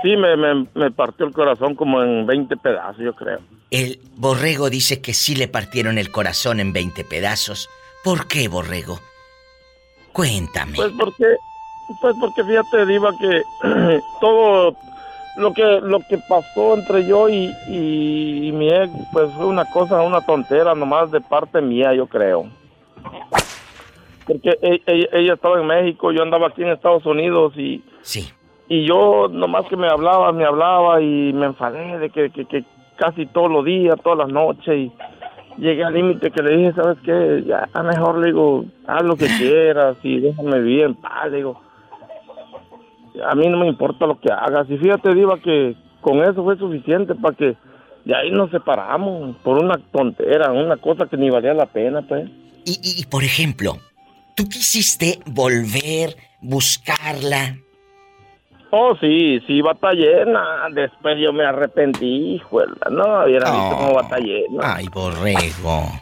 sí me, me, me partió el corazón como en 20 pedazos, yo creo. El borrego dice que sí le partieron el corazón en 20 pedazos. ¿Por qué, borrego? Cuéntame. Pues porque, pues porque fíjate, Diva, que todo lo que lo que pasó entre yo y, y, mi ex pues fue una cosa una tontera nomás de parte mía yo creo. Porque e, e, ella, estaba en México yo andaba aquí en Estados Unidos y sí. y yo nomás que me hablaba me hablaba y me enfadé de que, que, casi todos los días todas las noches y llegué al límite que le dije sabes qué ya mejor le digo haz lo que quieras y déjame vivir en paz le digo a mí no me importa lo que hagas. Y fíjate, Diva, que con eso fue suficiente para que de ahí nos separamos por una tontera, una cosa que ni valía la pena, pues. Y, y, por ejemplo, ¿tú quisiste volver, buscarla? Oh, sí, sí, batallé. después yo me arrepentí, hijo. No, hubiera visto cómo batallé. Ay, borrego.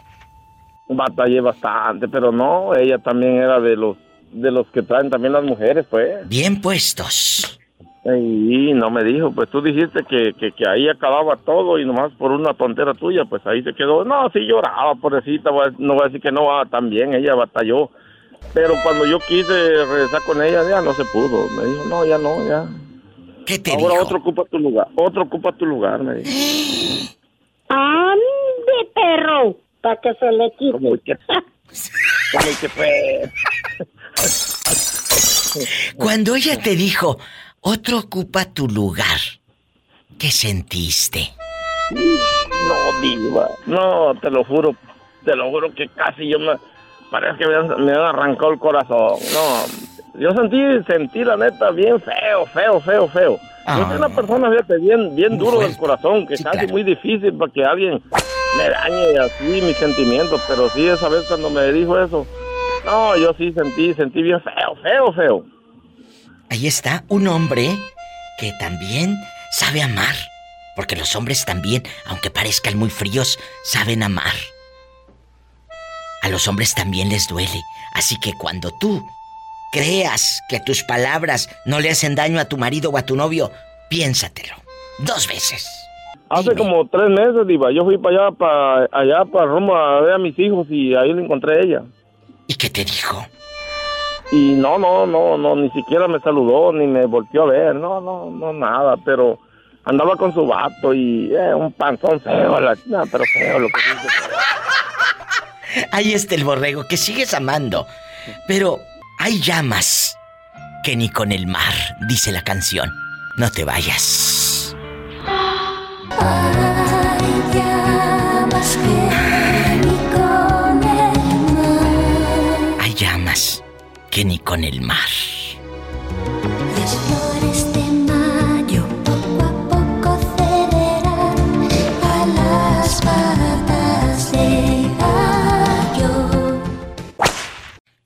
Batallé bastante, pero no, ella también era de los de los que traen también las mujeres, pues. Bien puestos. Y no me dijo, pues tú dijiste que, que, ahí acababa todo y nomás por una tontera tuya, pues ahí se quedó. No, sí lloraba, pobrecita, no voy a decir que no, va también ella batalló. Pero cuando yo quise regresar con ella, ya no se pudo. Me dijo, no, ya no, ya. ¿Qué te Ahora otro ocupa tu lugar, otro ocupa tu lugar, me dijo. ¡Ande, perro! Para que se le quite. Como que, como que fue. Cuando ella te dijo, otro ocupa tu lugar, ¿qué sentiste? No, diva, no, te lo juro, te lo juro que casi yo me, parece que me, han, arrancado el corazón, no, yo sentí, sentí la neta bien feo, feo, feo, feo. yo soy una ah. persona, fíjate, bien, bien duro del corazón, que casi muy difícil para que alguien me dañe así mis sentimientos, pero sí esa vez cuando me dijo eso, no, yo sí sentí, sentí bien feo, feo, feo. Ahí está un hombre que también sabe amar. Porque los hombres también, aunque parezcan muy fríos, saben amar. A los hombres también les duele. Así que cuando tú creas que tus palabras no le hacen daño a tu marido o a tu novio, piénsatelo. Dos veces. Hace como tres meses, Diva, yo fui para allá, para allá, para rumbo a ver a mis hijos y ahí la encontré a ella. ¿Y qué te dijo? Y no, no, no, no, ni siquiera me saludó, ni me volvió a ver, no, no, no, nada, pero andaba con su vato y eh, un panzón feo, la, no, pero feo lo que dice. Ahí está el borrego que sigues amando. Pero hay llamas que ni con el mar, dice la canción. No te vayas. Que ni con el mar. Las flores de mayo poco a poco cederán a las patas de gallo.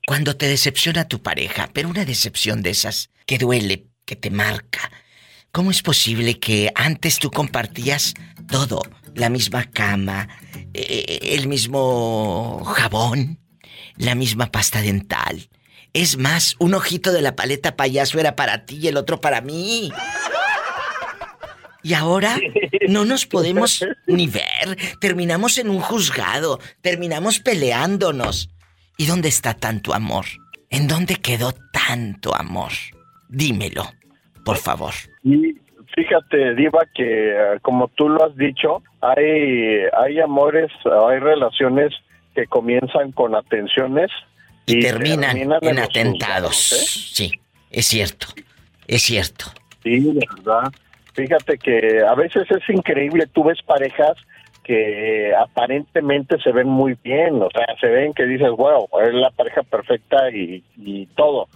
Cuando te decepciona tu pareja, pero una decepción de esas que duele, que te marca. ¿Cómo es posible que antes tú compartías todo? La misma cama, eh, el mismo jabón, la misma pasta dental. Es más, un ojito de la paleta payaso era para ti y el otro para mí. Y ahora no nos podemos ni ver. Terminamos en un juzgado. Terminamos peleándonos. ¿Y dónde está tanto amor? ¿En dónde quedó tanto amor? Dímelo, por favor. Y fíjate, Diva, que eh, como tú lo has dicho, hay, hay amores, hay relaciones que comienzan con atenciones Y terminan en atentados. juzgados, ¿eh? Sí, es cierto. Es cierto. Sí, de verdad. Fíjate que a veces es increíble, tú ves parejas que aparentemente se ven muy bien, o sea, se ven que dices, wow, es la pareja perfecta y, y todo,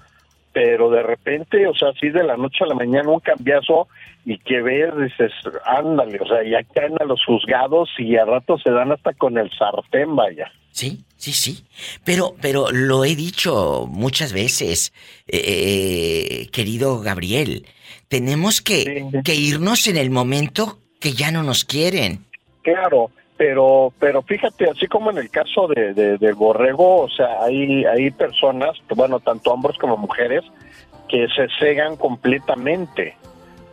pero de repente, o sea, así de la noche a la mañana un cambiazo y que ves, dices, ándale, o sea, ya caen a los juzgados y a rato se dan hasta con el sartén, vaya. Sí, sí, sí. Pero, pero lo he dicho muchas veces, eh, querido Gabriel. Tenemos que, que irnos en el momento que ya no nos quieren. Claro, pero pero fíjate, así como en el caso de, de- del borrego, o sea, hay, hay personas, bueno, tanto hombres como mujeres, que se cegan completamente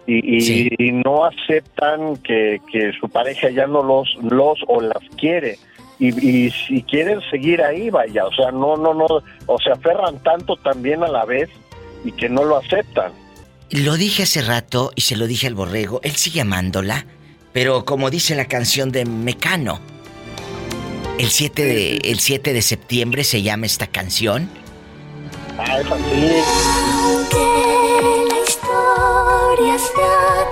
y, y- y no aceptan que, que su pareja ya no los, los o las quiere. Y, y si quieren seguir ahí, vaya, o sea, no, no, no, o se aferran tanto también a la vez y que no lo aceptan. Lo dije hace rato y se lo dije al borrego, él sigue amándola, pero como dice la canción de Mecano, el 7 de, el 7 de septiembre se llama esta canción. Ah, es así. Que la historia se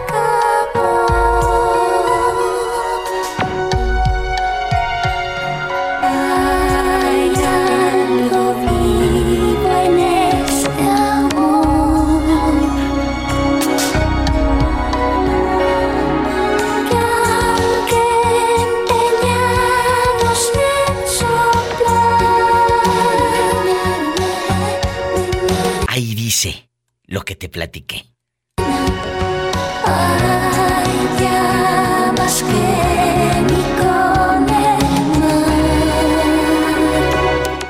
dice lo que te platiqué.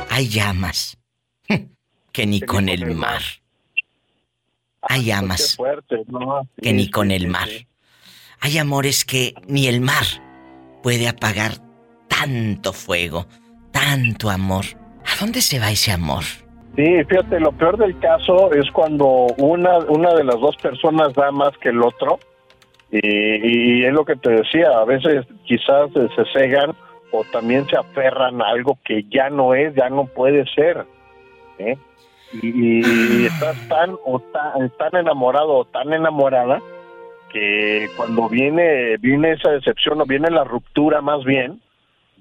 Hay llamas que ni con el mar. Hay llamas que ni con el mar. Hay Qué llamas que ni con el mar. Hay amores que ni el mar puede apagar tanto fuego, tanto amor. ¿A dónde se va ese amor? Sí, fíjate, lo peor del caso es cuando una, una de las dos personas da más que el otro. Y, es lo que te decía, a veces quizás se cegan o también se aferran a algo que ya no es, ya no puede ser. ¿eh? Y, y estás tan, o tan, tan enamorado o tan enamorada que cuando viene, viene esa decepción o viene la ruptura más bien,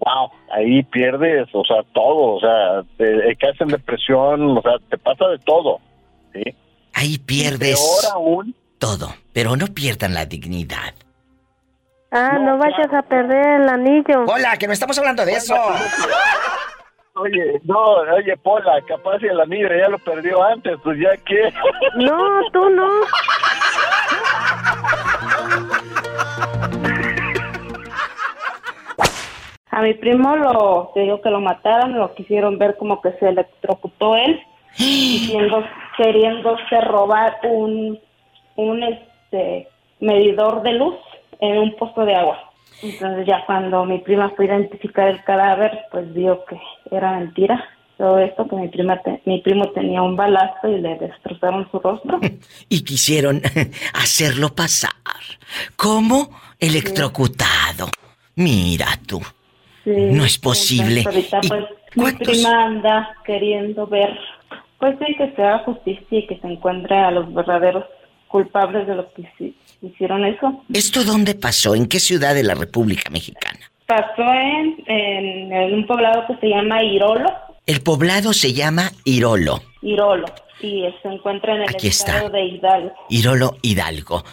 wow, ahí pierdes, o sea, todo, o sea, te, caes en depresión, o sea, te pasa de todo, ¿sí? Ahí pierdes Peor aún, todo, pero no pierdan la dignidad. Ah, no, vayas a perder el anillo. Hola, que no estamos hablando de eso. oye, no, oye, Pola, capaz si el anillo ya lo perdió antes, pues ya que... No, tú no. A mi primo lo, te digo que lo mataron, lo quisieron ver como que se electrocutó él, queriéndose robar un, un este medidor de luz en un pozo de agua. Entonces ya cuando mi prima fue a identificar el cadáver, pues vio que era mentira todo esto, que mi, prima te- mi primo tenía un balazo y le destrozaron su rostro. Y quisieron hacerlo pasar como electrocutado. Mira tú. Sí, No es posible. ahorita, ¿Y pues, mi prima anda queriendo ver, pues sí, que se haga justicia y que se encuentre a los verdaderos culpables de los que hici- hicieron eso. ¿Esto dónde pasó? ¿En qué ciudad de la República Mexicana? Pasó en, en, en un poblado que se llama Irolo, El poblado se llama Irolo. Irolo, y se encuentra en el Aquí está. estado de Hidalgo. Irolo Hidalgo.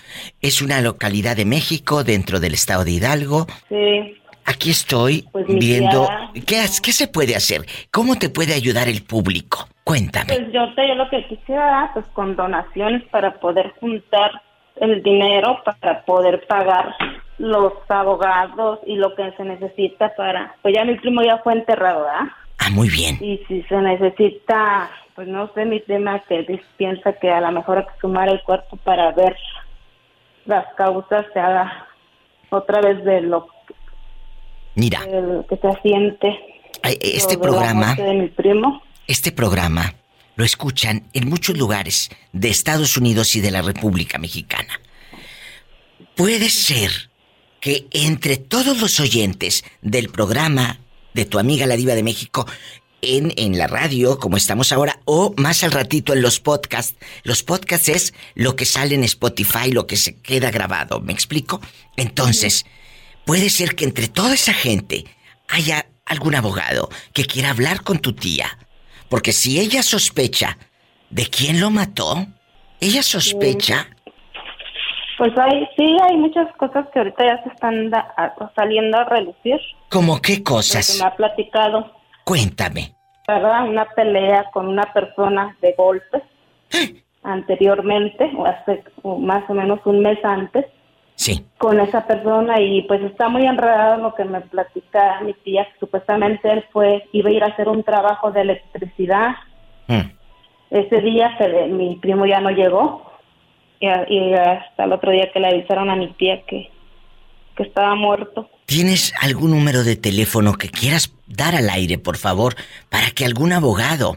Es una localidad de México dentro del estado de Hidalgo. Sí, Aquí estoy Pues, viendo ¿qué, qué se puede hacer. ¿Cómo te puede ayudar el público? Cuéntame. Pues yo, te, yo lo que quisiera, pues con donaciones para poder juntar el dinero para poder pagar los abogados y lo que se necesita para... Pues ya mi primo ya fue enterrado, ¿verdad? Ah, muy bien. Y si se necesita, pues no sé, mi tema que piensa que a lo mejor hay que sumar el cuerpo para ver las causas, se haga otra vez de lo Mira, que se. Ay, este programa- de mi primo. este programa lo escuchan en muchos lugares de Estados Unidos y de la República Mexicana. Puede ser que entre todos los oyentes del programa de tu amiga la diva de México en, en la radio, como estamos ahora, o más al ratito en los podcasts. Los podcasts es lo que sale en Spotify, lo que se queda grabado, ¿me explico? Entonces, puede ser que entre toda esa gente haya algún abogado que quiera hablar con tu tía. Porque si ella sospecha de quién lo mató, ella sospecha Pues hay, sí, hay muchas cosas que ahorita ya se están da- saliendo a relucir. como qué que cosas. me ha platicado, Cuéntame. ¿verdad? Una pelea con una persona de golpes anteriormente, o hace o más o menos un mes antes, Sí. con esa persona y pues está muy enredado lo que me platica mi tía, que supuestamente él fue, iba a ir a hacer un trabajo de electricidad. Mm. Ese día se mi primo ya no llegó y, y hasta el otro día que le avisaron a mi tía que, que estaba muerto. ¿Tienes algún número de teléfono que quieras dar al aire, por favor, para que algún abogado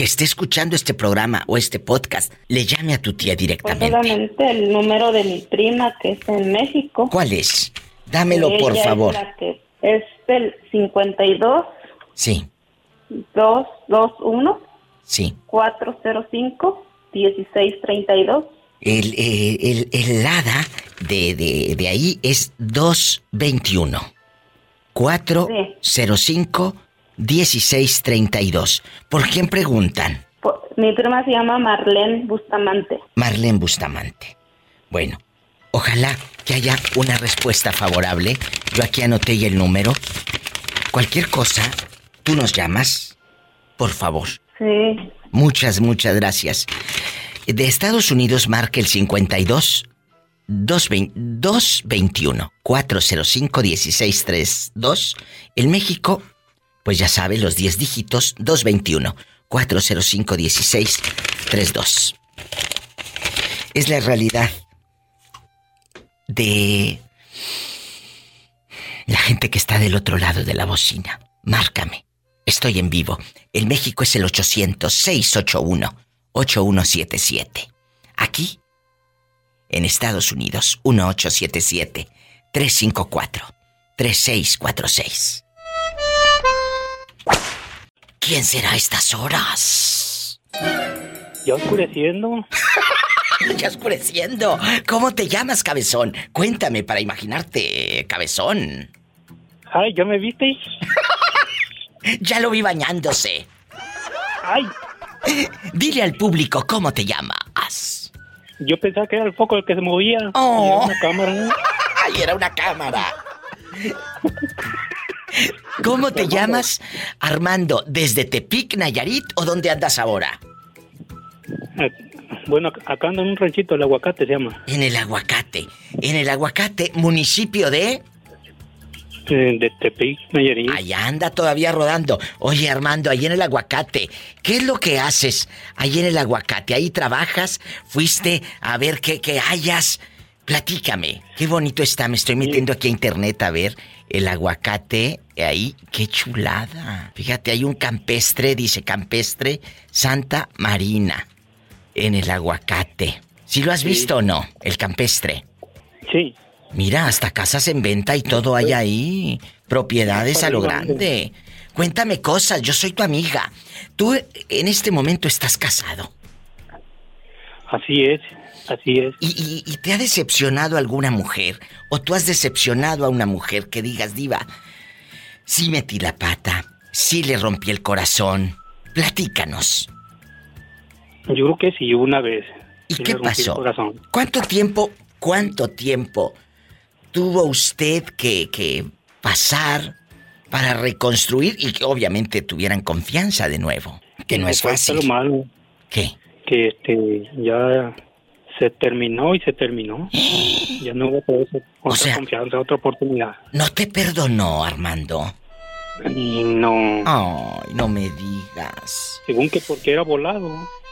que esté escuchando este programa o este podcast le llame a tu tía Pues directamente? solamente el número de mi prima que es en México. ¿Cuál es? Dámelo, por Ella es favor. la que es el 52 Sí, 221 sí. 405 1632. El, eh, el, el hada de, de, de ahí es 221. 405 1632. ¿Por quién preguntan? Mi prima se llama Marlene Bustamante. Marlene Bustamante. Bueno, ojalá que haya una respuesta favorable. Yo aquí anoté ya el número. Cualquier cosa, tú nos llamas, por favor. Sí. Muchas, muchas gracias. De Estados Unidos marca el 52 220 221 405 1632. En México, pues ya sabe, los 10 dígitos 221 405 1632. Es la realidad de la gente que está del otro lado de la bocina. Márcame. Estoy en vivo. En México es el 800-681-8177. Aquí, en Estados Unidos, 1877-354-3646. ¿Quién será a estas horas? Ya oscureciendo. ya oscureciendo. ¿Cómo te llamas, cabezón? Cuéntame para imaginarte, cabezón. Ay, ¿ya me viste? ya lo vi bañándose. Ay. Dile al público cómo te llamas. Yo pensaba que era el foco el que se movía. Oh. Y era una cámara. Ay, era una cámara. ¿Cómo te llamas, Armando? ¿Desde Tepic, Nayarit o dónde andas ahora? Bueno, acá ando en un ranchito, el aguacate se llama. En el aguacate. En el aguacate, municipio de. Eh, De Tepic, Nayarit. Allá anda todavía rodando. Oye, Armando, ahí en el aguacate, ¿qué es lo que haces ahí en el aguacate? ¿Ahí trabajas? ¿Fuiste a ver qué, qué hayas? Platícame, qué bonito está, me estoy metiendo aquí a internet a ver el aguacate ahí, qué chulada. Fíjate, hay un campestre, dice campestre Santa Marina, en el aguacate. ¿Sí lo has visto o no, el campestre? Sí. Mira, hasta casas en venta y todo hay ahí. Propiedades a lo grande. Cuéntame cosas, yo soy tu amiga. Tú en este momento estás casado. Así es, así es. ¿Y, y- y te ha decepcionado alguna mujer? ¿O tú has decepcionado a una mujer que digas, diva, sí metí la pata, sí le rompí el corazón? Platícanos. Yo creo que sí, una vez. ¿Y Sí qué pasó? ¿Cuánto tiempo, cuánto tiempo tuvo usted que, que pasar para reconstruir y que obviamente tuvieran confianza de nuevo? Que no es fácil. lo malo. ¿Qué? Que este, ya se terminó y se terminó. ya no hubo otra, otra sea- confianza, otra oportunidad. ¿No te perdonó, Armando? No. Ay, no me digas. Según que porque era volado.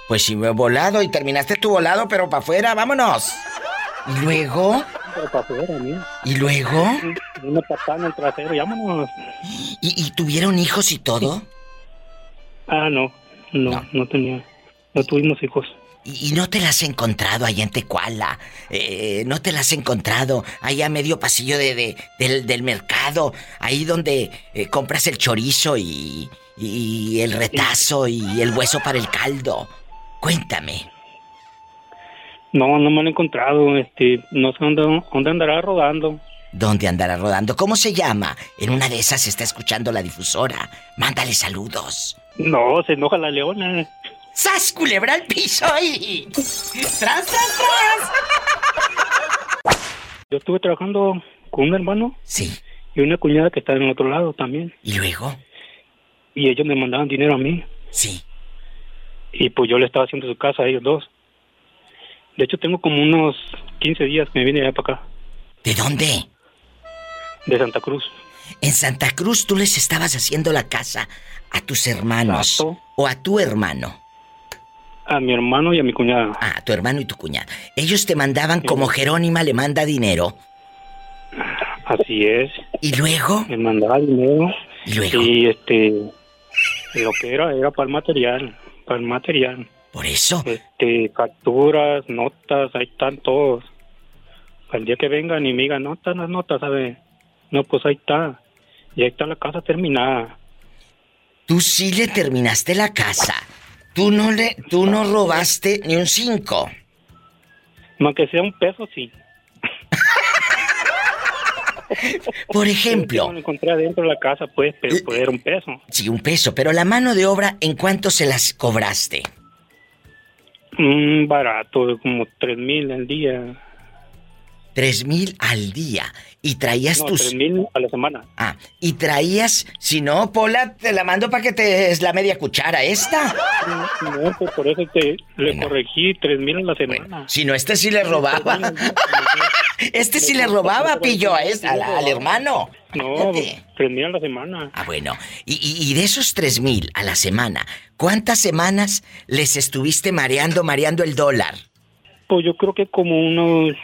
Pues he volado y terminaste tu volado, pero para afuera, vámonos. ¿Y luego? Pero para afuera, mira. ¿Y luego? Una patada en el trasero, vámonos. ¿Y, y tuvieron hijos y todo? Ah, no, no, no, tenía, no tuvimos hijos. ¿Y, y no te las has encontrado allá en Tecuala? Eh, ¿No te las has encontrado allá a medio pasillo de, de- del, del mercado? Ahí donde eh, compras el chorizo y, y el retazo y el hueso para el caldo. Cuéntame. No, no me han encontrado, este, no sé dónde, dónde andará rodando. ¿Dónde andará rodando? ¿Cómo se llama? En una de esas está escuchando la difusora. Mándale saludos. No, se enoja la leona. ¡Sas, culebra al piso y... ¡Tras, tras, tras! Yo estuve trabajando con un hermano. Sí. Y una cuñada que está en otro lado también. ¿Y luego? Y ellos me mandaban dinero a mí. Sí. Y pues yo le estaba haciendo su casa a ellos dos. De hecho, tengo como unos 15 días que me vine allá para acá, ¿De dónde? de Santa Cruz. En Santa Cruz tú les estabas haciendo la casa a tus hermanos. Exacto. O a tu hermano. A mi hermano y a mi cuñada. Ah, a tu hermano y tu cuñada. Ellos te mandaban como Jerónima le manda dinero. Así es. ¿Y luego? Me mandaba dinero. ¿Y luego? Y este, lo que era, era para el material, para el material. Por eso. Este, capturas, notas, ahí están todos. Al día que vengan y me digan, no están las notas, ¿sabe? No, pues ahí está. Y ahí está la casa terminada. Tú sí le terminaste la casa. Tú no le, tú no robaste ni un cinco. No, que sea un peso, sí. Por ejemplo. Me lo encontré adentro de la casa, pues, pero pues era un peso. Sí, un peso, pero la mano de obra, ¿en cuánto se las cobraste? Un barato, como tres mil al día. Tres mil al día. Y traías No, tus. tres mil a la semana. Ah, y traías. Si no, Pola, te la mando para que te es la media cuchara esta. No, pues por eso te, le corregí tres mil a la semana. Si no, este sí le robaba. Este sí le robaba, pillo, a este, al, al hermano. No, tres mil a la semana. Ah, bueno. Y, y- y de esos tres mil a la semana, ¿cuántas semanas les estuviste mareando, mareando el dólar? Pues yo creo que como unos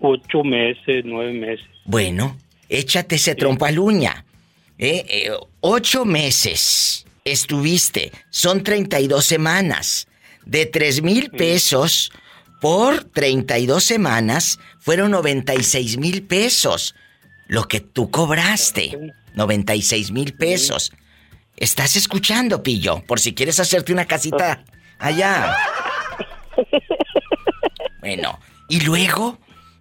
ocho meses, nueve meses. Bueno, échate ese trompo al uña. Eh, eh, ocho meses estuviste, son 32 semanas. De tres mil pesos por 32 semanas fueron 96 mil pesos. Lo que tú cobraste, 96 mil pesos. ¿Estás escuchando, Pillo? Por si quieres hacerte una casita allá. Bueno, y luego,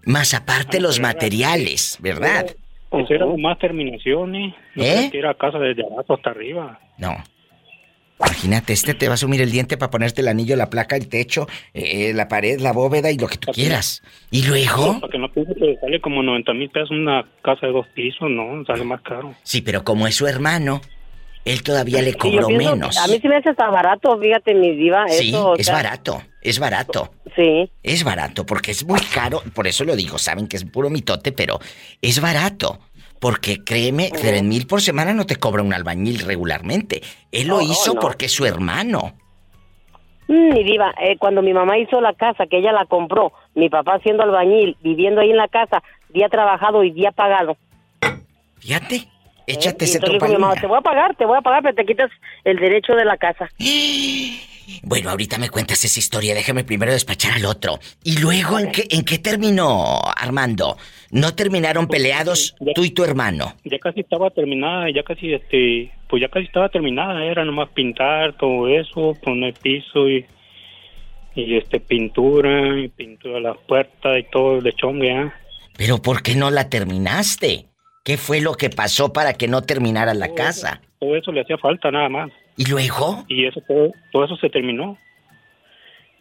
más aparte los materiales, ¿verdad? Pues era más terminaciones. No ¿Eh? que era casa desde abajo hasta arriba. No. Imagínate, este te va a sumir el diente para ponerte el anillo, la placa, el techo, eh, la pared, la bóveda y lo que tú quieras. ¿Y luego? Para que no piense que sale como 90 mil pesos una casa de dos pisos, no, sale más caro. Sí, pero como es su hermano, él todavía le Sí, cobró pienso- menos. A mí sí me hace hasta barato, fíjate, mi diva. Sí, eso, o es sea, barato, es barato. Sí. Es barato, porque es muy caro, por eso lo digo, saben que es puro mitote, pero es barato. Porque créeme, tres mil por semana no te cobra un albañil regularmente. Él lo No, hizo no. porque es su hermano. Mm, Mi diva, eh, cuando mi mamá hizo la casa, que ella la compró, mi papá siendo albañil, viviendo ahí en la casa, día trabajado y día pagado. Fíjate, échate Y ese dijo mi mamá, te voy a pagar, te voy a pagar, pero te quitas el derecho de la casa. Bueno, ahorita me cuentas esa historia, déjame primero despachar al otro. ¿Y luego en qué, en qué terminó, Armando? ¿No terminaron peleados tú y tu hermano? Ya casi estaba terminada, ya casi, este, pues ya casi estaba terminada, era nomás pintar todo eso, poner piso y, y este, pintura, y pintura de las puertas y todo de chongue, ¿ah? Pero ¿por qué no la terminaste? ¿Qué fue lo que pasó para que no terminara la casa? Todo eso le hacía falta nada más. ¿Y luego? Y eso todo, todo eso se terminó.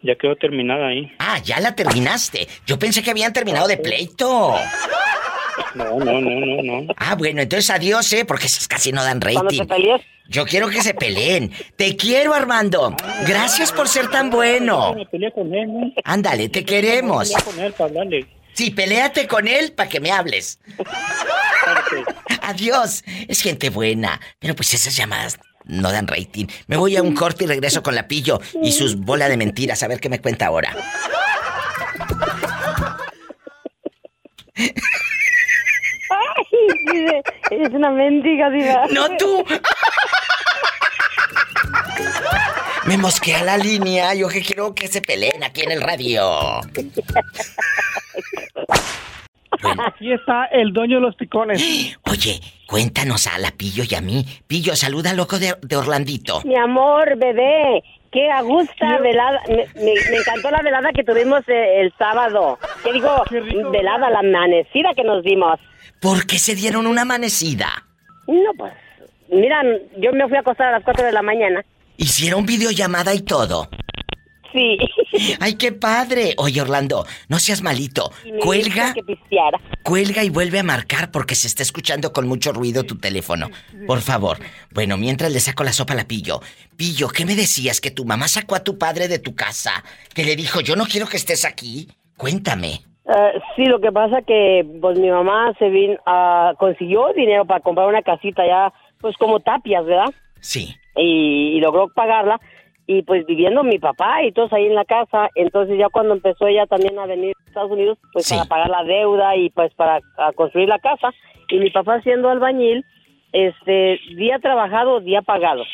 Ya quedó terminada ahí. Ah, ya la terminaste. Yo pensé que habían terminado de pleito. No, no, no, no, no. Ah, bueno, entonces adiós, ¿eh? Porque esas casi no dan rating. te Yo quiero que se peleen. Te quiero, Armando. Gracias por ser tan bueno. Me peleé con él, ¿no? Ándale, te queremos. Me peleé con él para hablarle. Sí, peléate con él para que me hables. Adiós. Es gente buena. Pero pues esas llamadas no dan rating. Me voy a un corte y regreso con la pillo y sus bola de mentiras. A ver qué me cuenta ahora. Ay, eres una mendiga, diva. No tú. Me mosquea la línea. Yo que quiero que se peleen aquí en el radio. Aquí está el dueño de los picones. Oye, cuéntanos a la Pillo y a mí. Pillo, saluda al loco de, de Orlandito. Mi amor, bebé, qué a gusto velada. Me, me- me encantó la velada que tuvimos eh, el sábado. ¿Qué digo? velada, la amanecida que nos dimos. ¿Por qué se dieron una amanecida? No, pues, mira, yo me fui a acostar a las 4 de la mañana. Hicieron videollamada y todo. Sí. ¡Ay, qué padre! Oye, Orlando, no seas malito. Cuelga, que cuelga y vuelve a marcar porque se está escuchando con mucho ruido tu teléfono. Por favor. Bueno, mientras le saco la sopa a la Pillo. Pillo, ¿qué me decías? Que tu mamá sacó a tu padre de tu casa. Que le dijo, yo no quiero que estés aquí. Cuéntame. Eh, sí, lo que pasa que pues mi mamá se vino, ah, consiguió dinero para comprar una casita ya, pues como tapias, ¿verdad? Sí. Y, y logró pagarla y pues viviendo mi papá y todos ahí en la casa, entonces ya cuando empezó ella también a venir a Estados Unidos, pues para pagar la deuda y pues para construir la casa y mi papá siendo albañil, este día trabajado, día pagado.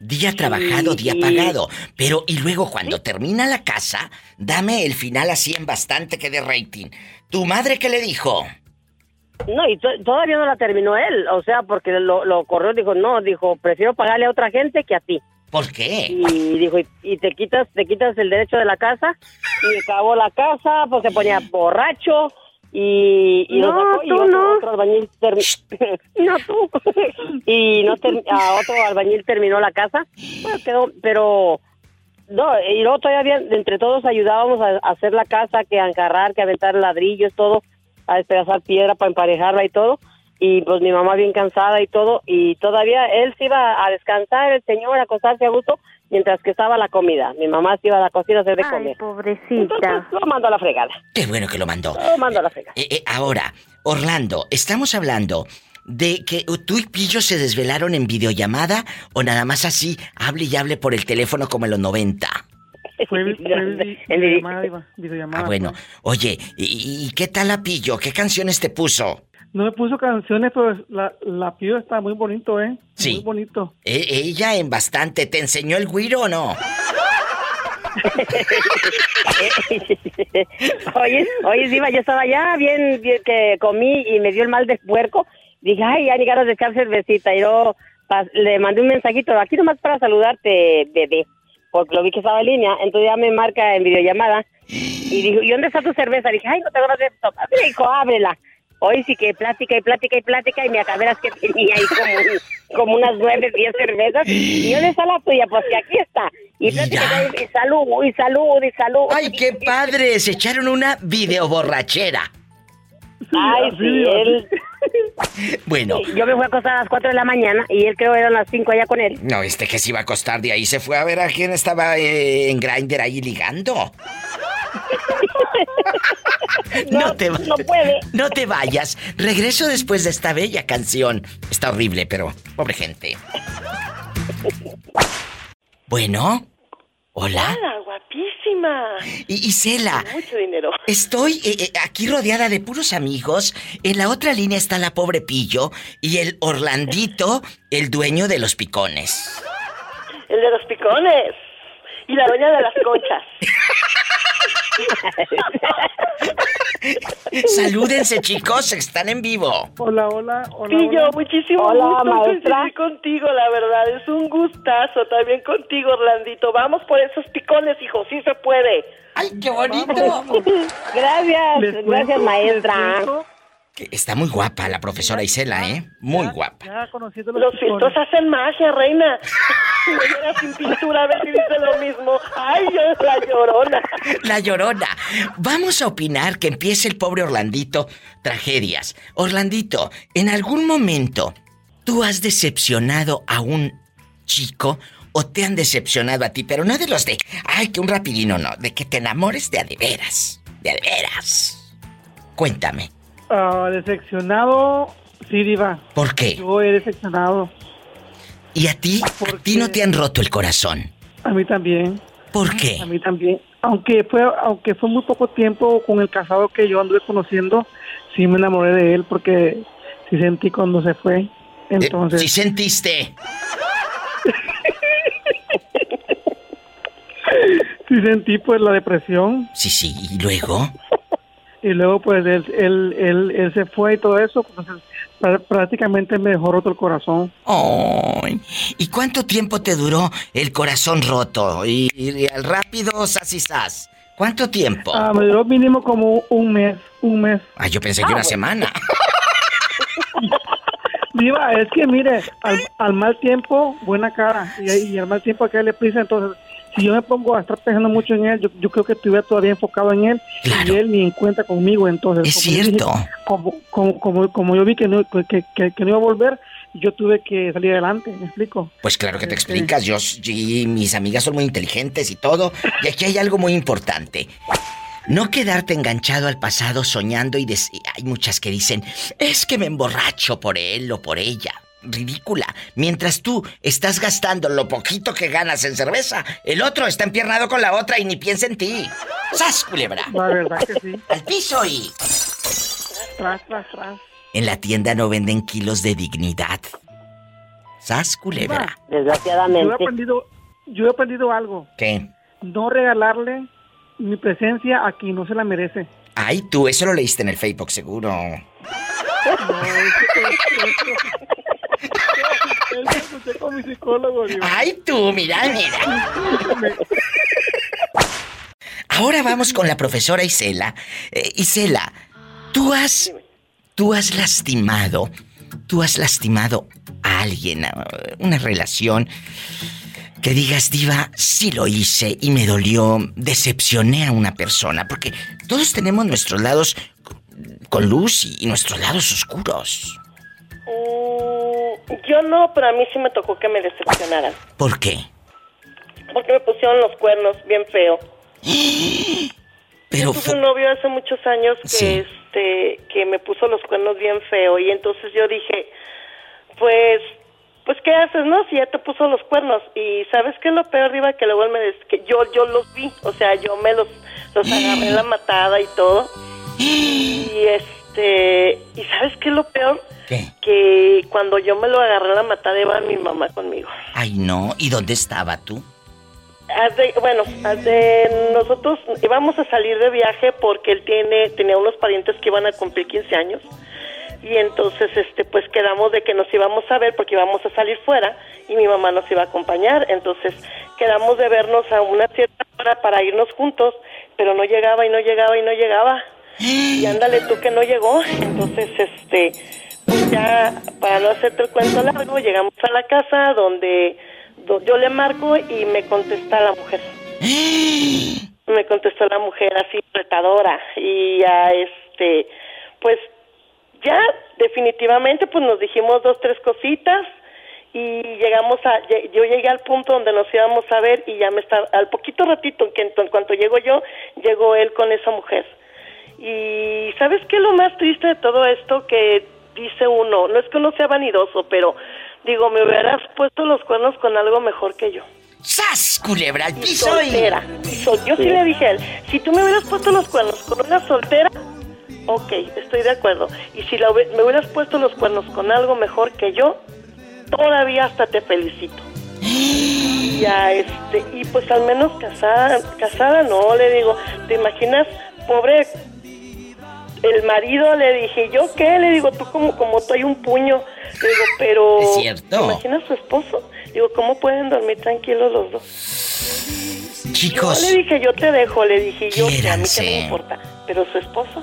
Día trabajado, Y- día pagado. Pero, y luego cuando termina la casa, dame el final así en bastante que de rating. ¿Tu madre qué le dijo? No, y to- todavía no la terminó él, o sea, porque lo, lo corrió, dijo, no, dijo, prefiero pagarle a otra gente que a ti. ¿Por qué? Y dijo, y, te quitas te quitas el derecho de la casa, y acabó la casa, pues se ponía borracho, y, y lo No, sacó, y tú otro, no. otro albañil termi- no tú. Y no ter- a otro albañil terminó la casa. Bueno quedó pero no y luego todavía entre todos ayudábamos a, a hacer la casa que a encarrar que a aventar ladrillos todo a despedazar piedra para emparejarla y todo y pues mi mamá bien cansada y todo y todavía él se iba a descansar el señor a acostarse a gusto mientras que estaba la comida mi mamá se iba a la cocina a hacer de Ay, comer pobrecita. entonces lo mandó a la fregada Qué bueno que lo mandó. lo mandó a la fregada Eh, eh, ahora, Orlando, estamos hablando de que tú y Pillo se desvelaron en videollamada o nada más así, hable y hable por el teléfono como en los 90. Fue, fue vi- videollamada. Ah, bueno. Oye, ¿y, y qué tal la Pillo? ¿Qué canciones te puso? No me puso canciones, pero la, la pido está muy bonito, ¿eh? Sí. Muy bonito. Eh, ella en bastante. ¿Te enseñó el güiro o no? oye, oye, Diva, yo estaba ya bien, bien que comí y me dio el mal de puerco. Dije, ay, ya ni ganas de echar cervecita. Y yo pas- le mandé un mensajito, aquí nomás para saludarte, bebé. Porque lo vi que estaba en línea. Entonces ya me marca en videollamada. Y dijo, ¿y dónde está tu cerveza? Dije, ay, no tengo nada de tomar. Me dijo, ábrela. Hoy sí que plática y plática y plática y me acabé las que tenía ahí como, un- como unas nueve, diez cervezas. Y yo le está la tuya, pues que aquí está. Y plática y, y salud, y salud, y salud. ¡Ay, qué padre! Se echaron una videoborrachera. Ay, sí, él. Bueno, Yo me fui a acostar a las 4 de la mañana y él creo que eran las 5 allá con él. no, este que se iba a acostar de ahí se fue a ver a quién estaba eh, en Grindr ahí ligando. No, te no puede. No te vayas. Regreso después de esta bella canción. Está horrible, pero pobre gente. Bueno, Hola. Hola, guapísima. Y Isela, Mucho dinero. estoy eh, eh, aquí rodeada de puros amigos. En la otra línea está la pobre Pillo y el Orlandito, el dueño de los picones. El de los picones. Y la doña de las conchas. Salúdense, chicos, están en vivo. Hola, hola, hola. Pillo, hola. muchísimo Hola, gusto maestra. contigo, la verdad. Es un gustazo también contigo, Orlandito. Vamos por esos picones, hijo, sí se puede. ¡Ay, qué bonito! Gracias, gracias, maestra. Que Está muy guapa la profesora Isela, ¿eh? Muy guapa. Ya conociendo los, Los filtros hacen magia, reina. Si me viera sin pintura, a ver si dice lo mismo. Ay, yo la llorona. La llorona. Vamos a opinar que empiece el pobre Orlandito tragedias. Orlandito, ¿en algún momento tú has decepcionado a un chico o te han decepcionado a ti? Pero no de los de, ay, que un rapidino, no. De que te enamores de a de veras. De a de veras. Cuéntame. Ah, decepcionado, sí, Diva. ¿Por qué? Yo he decepcionado. ¿Y a ti? ¿A ti no te han roto el corazón? A mí también. ¿Por qué? A mí también. Aunque fue, aunque fue muy poco tiempo con el casado que yo anduve conociendo, sí me enamoré de él porque sí sentí cuando se fue. Entonces. Sí sentiste. sí sentí pues la depresión. Sí, sí. ¿Y luego? Y luego pues él, él, él, él se fue y todo eso. Entonces prá- prácticamente me dejó roto el corazón. Ay, ¿Y cuánto tiempo te duró el corazón roto? Y, y al rápido, sas y sas. ¿Cuánto tiempo? Ah, me duró mínimo como un mes, un mes. Ah, yo pensé que una semana. Diva, es que mire, al, al mal tiempo, buena cara. Y, y al mal tiempo que darle prisa. Entonces, si yo me pongo a estar pensando mucho en él, yo, yo creo que estuviera todavía enfocado en él y él ni en cuenta conmigo. Entonces, Es como cierto. dije, como, como, como, como yo vi que no, que, que- que no iba a volver, yo tuve que salir adelante. ¿Me explico? Pues claro que te explicas, yo, y mis amigas son muy inteligentes y todo. Y aquí hay algo muy importante. No quedarte enganchado al pasado soñando y hay muchas que dicen, es que me emborracho por él o por ella. Ridícula. Mientras tú estás gastando lo poquito que ganas en cerveza, el otro está empiernado con la otra y ni piensa en ti. ¡Sas, culebra! La verdad que sí. Al piso y... Tras, tras, tras. En la tienda no venden kilos de dignidad. ¡Sas, culebra! Yo he aprendido, yo he aprendido algo. ¿Qué? No regalarle mi presencia a quien no se la merece. Ay, tú, eso lo leíste en el Facebook, seguro. Él escuché con mi psicólogo. Ay, tú, mira, mira. Ahora vamos con la profesora Isela. Eh, Isela, tú has. Tú has lastimado. Tú has lastimado a alguien, a una relación. Que digas, Diva, sí lo hice y me dolió, decepcioné a una persona. Porque todos tenemos nuestros lados con luz y nuestros lados oscuros. Mm, yo no, pero a mí sí me tocó que me decepcionaran. ¿Por qué? Porque me pusieron los cuernos bien feo. Pero Tuve un novio hace muchos años que Sí. este que me puso los cuernos bien feo y entonces yo dije, pues pues qué haces, ¿no? Si ya te puso los cuernos y sabes qué es lo peor arriba que luego él me des- que yo yo los vi, o sea, yo me los los agarré la matada y todo. Y este, y sabes qué es lo peor? ¿Qué? Que cuando yo me lo agarré en la matada iba mi mamá conmigo. Ay, no. ¿Y dónde estaba tú? De- bueno, de- nosotros íbamos a salir de viaje porque él tiene tenía unos parientes que iban a cumplir 15 años y entonces este pues quedamos de que nos íbamos a ver porque íbamos a salir fuera y mi mamá nos iba a acompañar, entonces quedamos de vernos a una cierta hora para irnos juntos, pero no llegaba y no llegaba y no llegaba. Y ándale tú que no llegó, entonces este ya para no hacerte el cuento largo, llegamos a la casa donde do- yo le marco y me contesta la mujer. Me contestó la mujer así retadora y ya este pues ya definitivamente pues nos dijimos dos tres cositas y llegamos a yo llegué al punto donde nos íbamos a ver y ya me estaba al poquito ratito que en, en cuanto llego yo llegó él con esa mujer y sabes qué es lo más triste de todo esto que dice uno no es que uno sea vanidoso pero digo me hubieras puesto los cuernos con algo mejor que yo ¡Sas! Culebra y piso y... soltera. Y sol- Yo sí. Sí. le dije a él, si tú me hubieras puesto los cuernos con una soltera, ok, estoy de acuerdo. Y si la me hubieras puesto los cuernos con algo mejor que yo, todavía hasta te felicito. Ya, este, y pues al menos casada, casada no, le digo, ¿te imaginas, pobre el marido? Le dije, ¿yo qué? Le digo, tú como, como tú hay un puño. Le digo, pero... Es cierto. ¿Te imaginas su esposo? Digo, ¿cómo pueden dormir tranquilos los dos? Chicos. No, le dije, yo te dejo, le dije yo, que a mí Quiéranse. me importa. Pero su esposo,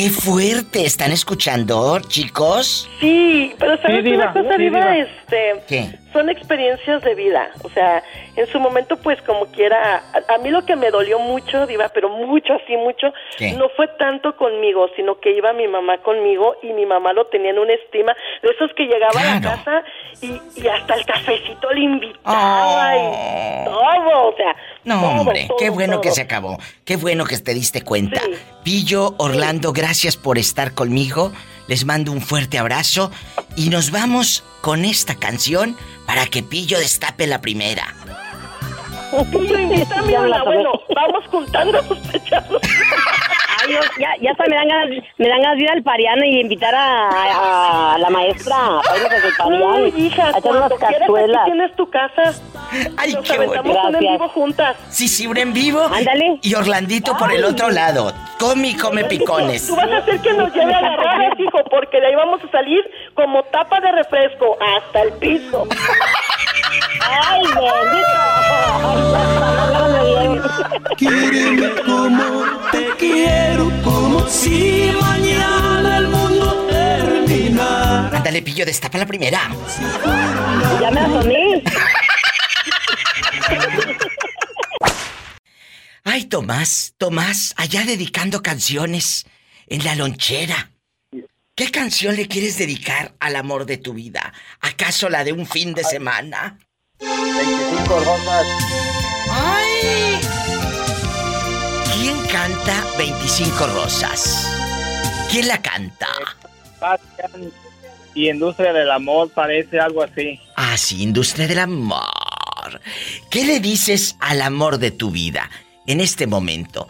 ¡Qué fuerte! ¿Están escuchando, chicos? sí, pero ¿sabes Sí, una cosa, sí, Diva? diva. Este, ¿Qué? son experiencias de vida. O sea, en su momento, pues como quiera, a, a mí lo que me dolió mucho, Diva, pero mucho, así mucho, ¿Qué? no fue tanto conmigo, sino que iba mi mamá conmigo y mi mamá lo tenía en una estima de esos que llegaba a la casa y, y hasta el cafecito le invitaba y todo, o sea, No, todo, hombre, todo, qué bueno que se acabó. Qué bueno que te diste cuenta. Pillo, Orlando, gracias por estar conmigo. Les mando un fuerte abrazo y nos vamos con esta canción para que Pillo destape la primera. Pillo, invítame, bueno, tomé. vamos juntando. Ay, yo- ya, ya hasta me dan ganas, me dan ganas de ir al Pariano y invitar a, a la maestra a irnos al Pariano. Uy, hija, a echar unas cazuelas. tienes tu casa. Ay, Nos qué aventamos bueno. un en vivo juntas. Sí, sí, un en vivo. Ándale. Y Orlandito por el otro lado. Come y come picones. Tú vas a hacer que nos lleve a agarrar, hijo, porque de ahí vamos a salir como tapa de refresco hasta el piso. Ay, Quíreme como te quiero, como si mañana el mundo terminara. Ándale, Pillo, destapa la primera. Ya me asomé. Ay, Tomás, Tomás, allá dedicando canciones en la lonchera. ¿Qué canción le quieres dedicar al amor de tu vida? ¿Acaso la de un fin de semana? 25 rosas. ¡Ay! ¿Quién canta 25 rosas? ¿Quién la canta? Y Industria del Amor parece algo así. Ah, sí, industria del amor. ¿Qué le dices al amor de tu vida en este momento?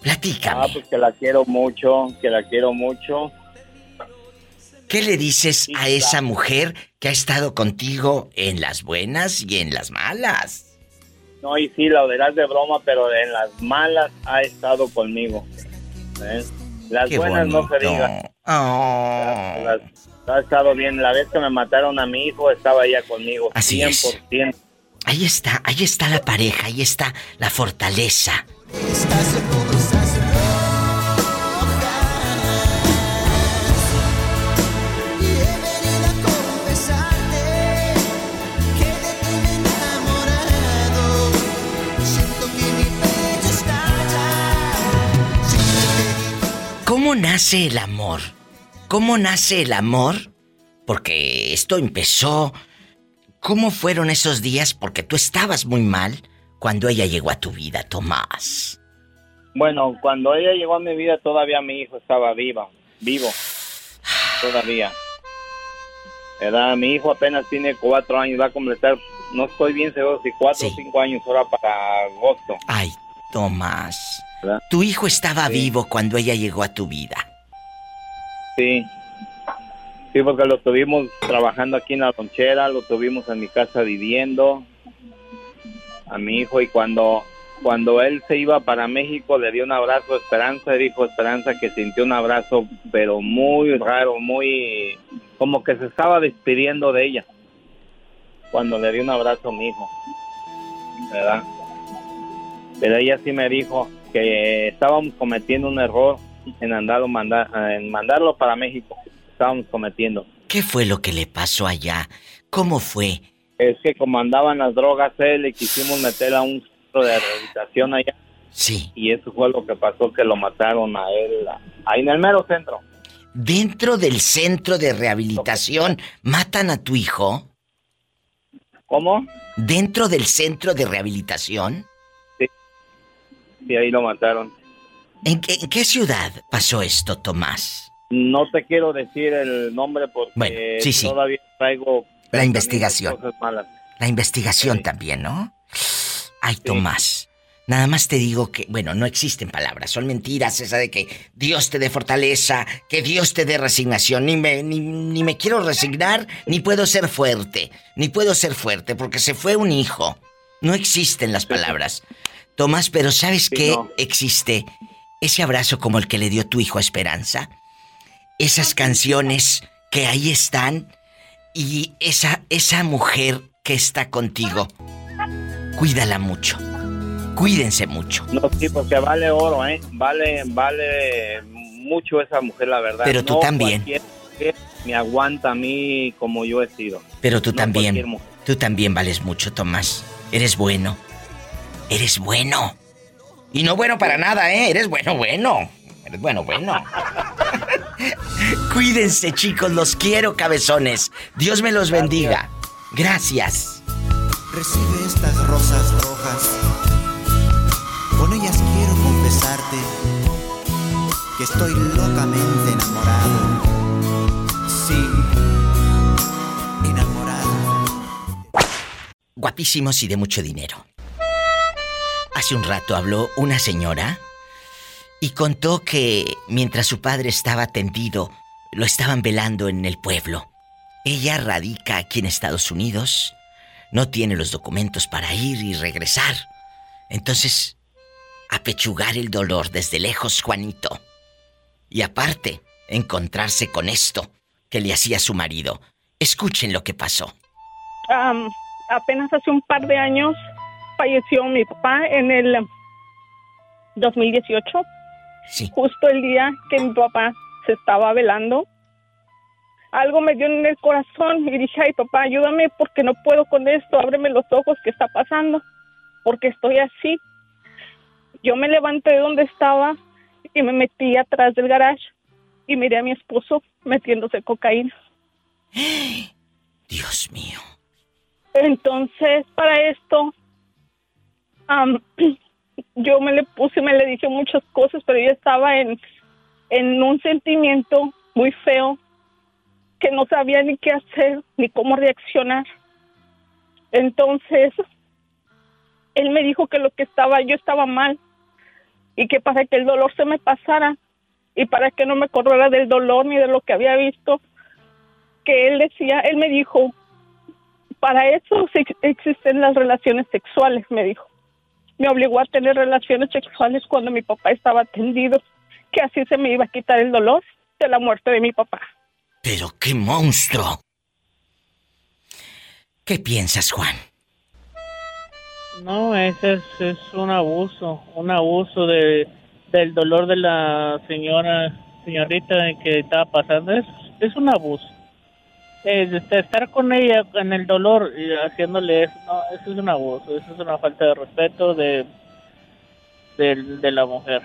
Platícame. Ah, pues que la quiero mucho, que la quiero mucho. ¿Qué le dices a esa mujer que ha estado contigo en las buenas y en las malas? No, y sí, la verás de broma, pero en las malas ha estado conmigo. ¿eh? Las Qué buenas no se bonito. digan. Oh. Las- ha estado bien. La vez que me mataron a mi hijo estaba ella conmigo. Así es. 100%. Ahí está, ahí está la pareja, ahí está la fortaleza. ¿Cómo nace el amor? ¿Cómo nace el amor? Porque esto empezó. ¿Cómo fueron esos días? Porque tú estabas muy mal cuando ella llegó a tu vida, Tomás. Bueno, cuando ella llegó a mi vida todavía mi hijo estaba viva, vivo, todavía. ¿Verdad? Mi hijo apenas tiene cuatro años, va a completar, no estoy bien seguro si cuatro o cinco años ahora para agosto. Ay, Tomás. ¿Verdad? Tu hijo estaba vivo cuando ella llegó a tu vida. Sí. Sí, porque lo tuvimos trabajando aquí en la lonchera, lo tuvimos en mi casa viviendo, a mi hijo, y cuando, cuando él se iba para México le dio un abrazo a Esperanza, dijo Esperanza que sintió un abrazo, pero muy raro, muy, como que se estaba despidiendo de ella, cuando le dio un abrazo a mi hijo, ¿verdad? Pero ella sí me dijo que estábamos cometiendo un error en andarlo manda- en mandarlo para México. Estábamos cometiendo. ¿Qué fue lo que le pasó allá? ¿Cómo fue? Es que como andaban las drogas, él le quisimos meter a un centro de rehabilitación allá. Sí. Y eso fue lo que pasó, que lo mataron a él, ahí en el mero centro. Dentro del centro de rehabilitación, ¿matan a tu hijo? ¿Cómo? ¿Dentro del centro de rehabilitación? Sí, ahí lo mataron. ¿En qué, en qué ciudad pasó esto, Tomás? No te quiero decir el nombre porque Bueno, sí, sí. todavía traigo La investigación. cosas malas. La investigación también, ¿no? Ay, Tomás. Nada más te digo que, bueno, no existen palabras, son mentiras esa de que Dios te dé fortaleza, que Dios te dé resignación. Ni me, ni, ni me quiero resignar, ni puedo ser fuerte, ni puedo ser fuerte, porque se fue un hijo. No existen las palabras. Tomás, pero ¿sabes qué existe? Ese abrazo como el que le dio tu hijo a Esperanza. Esas canciones que ahí están y esa, esa mujer que está contigo. Cuídala mucho. Cuídense mucho. No, sí, porque vale oro, ¿eh? Vale, vale mucho esa mujer, la verdad. Pero tú No también. Me aguanta a mí como yo he sido. Pero tú No también. Tú también vales mucho, Tomás. Eres bueno. Eres bueno. Y no bueno para nada, ¿eh? Eres bueno, bueno. Eres bueno, bueno. Cuídense, chicos. Los quiero, cabezones. Dios me los bendiga. Gracias. Recibe estas rosas rojas. Con ellas quiero confesarte que estoy locamente enamorado. Sí, enamorado. Guapísimos y de mucho dinero. Hace un rato habló una señora y contó que mientras su padre estaba tendido, lo estaban velando en el pueblo. Ella radica aquí en Estados Unidos, no tiene los documentos para ir y regresar. Entonces, apechugar el dolor desde lejos, Juanito. Y aparte, encontrarse con esto que le hacía su marido. Escuchen lo que pasó. Apenas hace un par de años falleció mi papá en el 2018. Sí. Justo el día que mi papá se estaba velando. Algo me dio en el corazón y dije, ay papá, ayúdame porque no puedo con esto, ábreme los ojos, ¿qué está pasando? Porque estoy así. Yo me levanté de donde estaba y me metí atrás del garage y miré a mi esposo metiéndose cocaína. Dios mío. Entonces, para esto, am, yo me le puse, me le dije muchas cosas, pero yo estaba en, un sentimiento muy feo que no sabía ni qué hacer, ni cómo reaccionar. Entonces, él me dijo que lo que estaba, yo estaba mal y que para que el dolor se me pasara y para que no me acordara del dolor ni de lo que había visto, que él decía, él me dijo, para eso existen las relaciones sexuales, me dijo. Me obligó a tener relaciones sexuales cuando mi papá estaba atendido, que así se me iba a quitar el dolor de la muerte de mi papá. Pero qué monstruo. ¿Qué piensas, Juan? No, ese es, es un abuso, un abuso de, del dolor de la señora, señorita que estaba pasando. Es, es un abuso. Es, estar con ella en el dolor y haciéndole eso, es un abuso, eso es una falta de respeto de, de, de la mujer.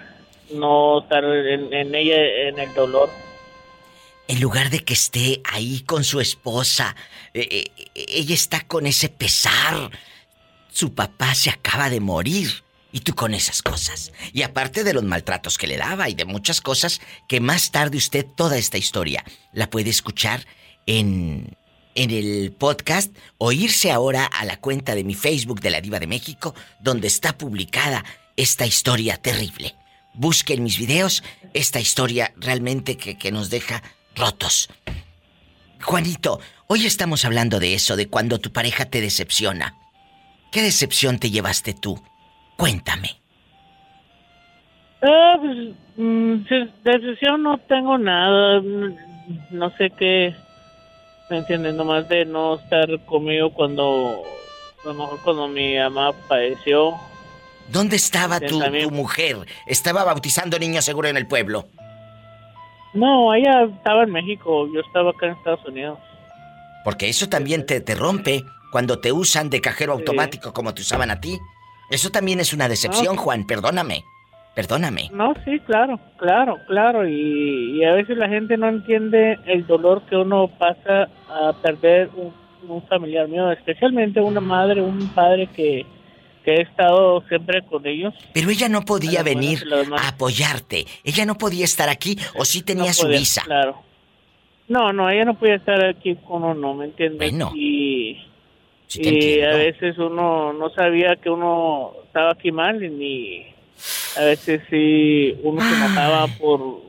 No estar en, en ella en el dolor. En lugar de que esté ahí con su esposa, eh, eh, ella está con ese pesar. Su papá se acaba de morir. Y tú con esas cosas. Y aparte de los maltratos que le daba y de muchas cosas que más tarde usted toda esta historia la puede escuchar en, en el podcast o irse ahora a la cuenta de mi Facebook de la Diva de México donde está publicada esta historia terrible. Busque en mis videos esta historia realmente que, que nos deja rotos. Juanito, hoy estamos hablando de eso, de cuando tu pareja te decepciona. ¿Qué decepción te llevaste tú? Cuéntame. Ah, pues, de decisión no tengo nada. No sé qué. ¿Me entiendes? Nomás de no estar conmigo cuando. A lo mejor cuando mi mamá padeció. ¿Dónde estaba tu, mujer? Estaba bautizando niños seguro en el pueblo. No, ella estaba en México. Yo estaba acá en Estados Unidos. Porque eso también te, te rompe cuando te usan de cajero automático como te usaban a ti. Eso también es una decepción. Juan. Perdóname. Perdóname. No, sí, claro, claro, claro. Y, y a veces la gente no entiende el dolor que uno pasa a perder un, un familiar mío, especialmente una madre, un padre que, que he estado siempre con ellos. Pero ella no podía venir a apoyarte. Ella no podía estar aquí o sí tenía No su podía, visa. Claro. No, no, ella no podía estar aquí con uno, ¿me entiendes? Bueno. Y, Sí y a veces uno no sabía que uno estaba aquí mal, ni a veces sí uno se enojaba por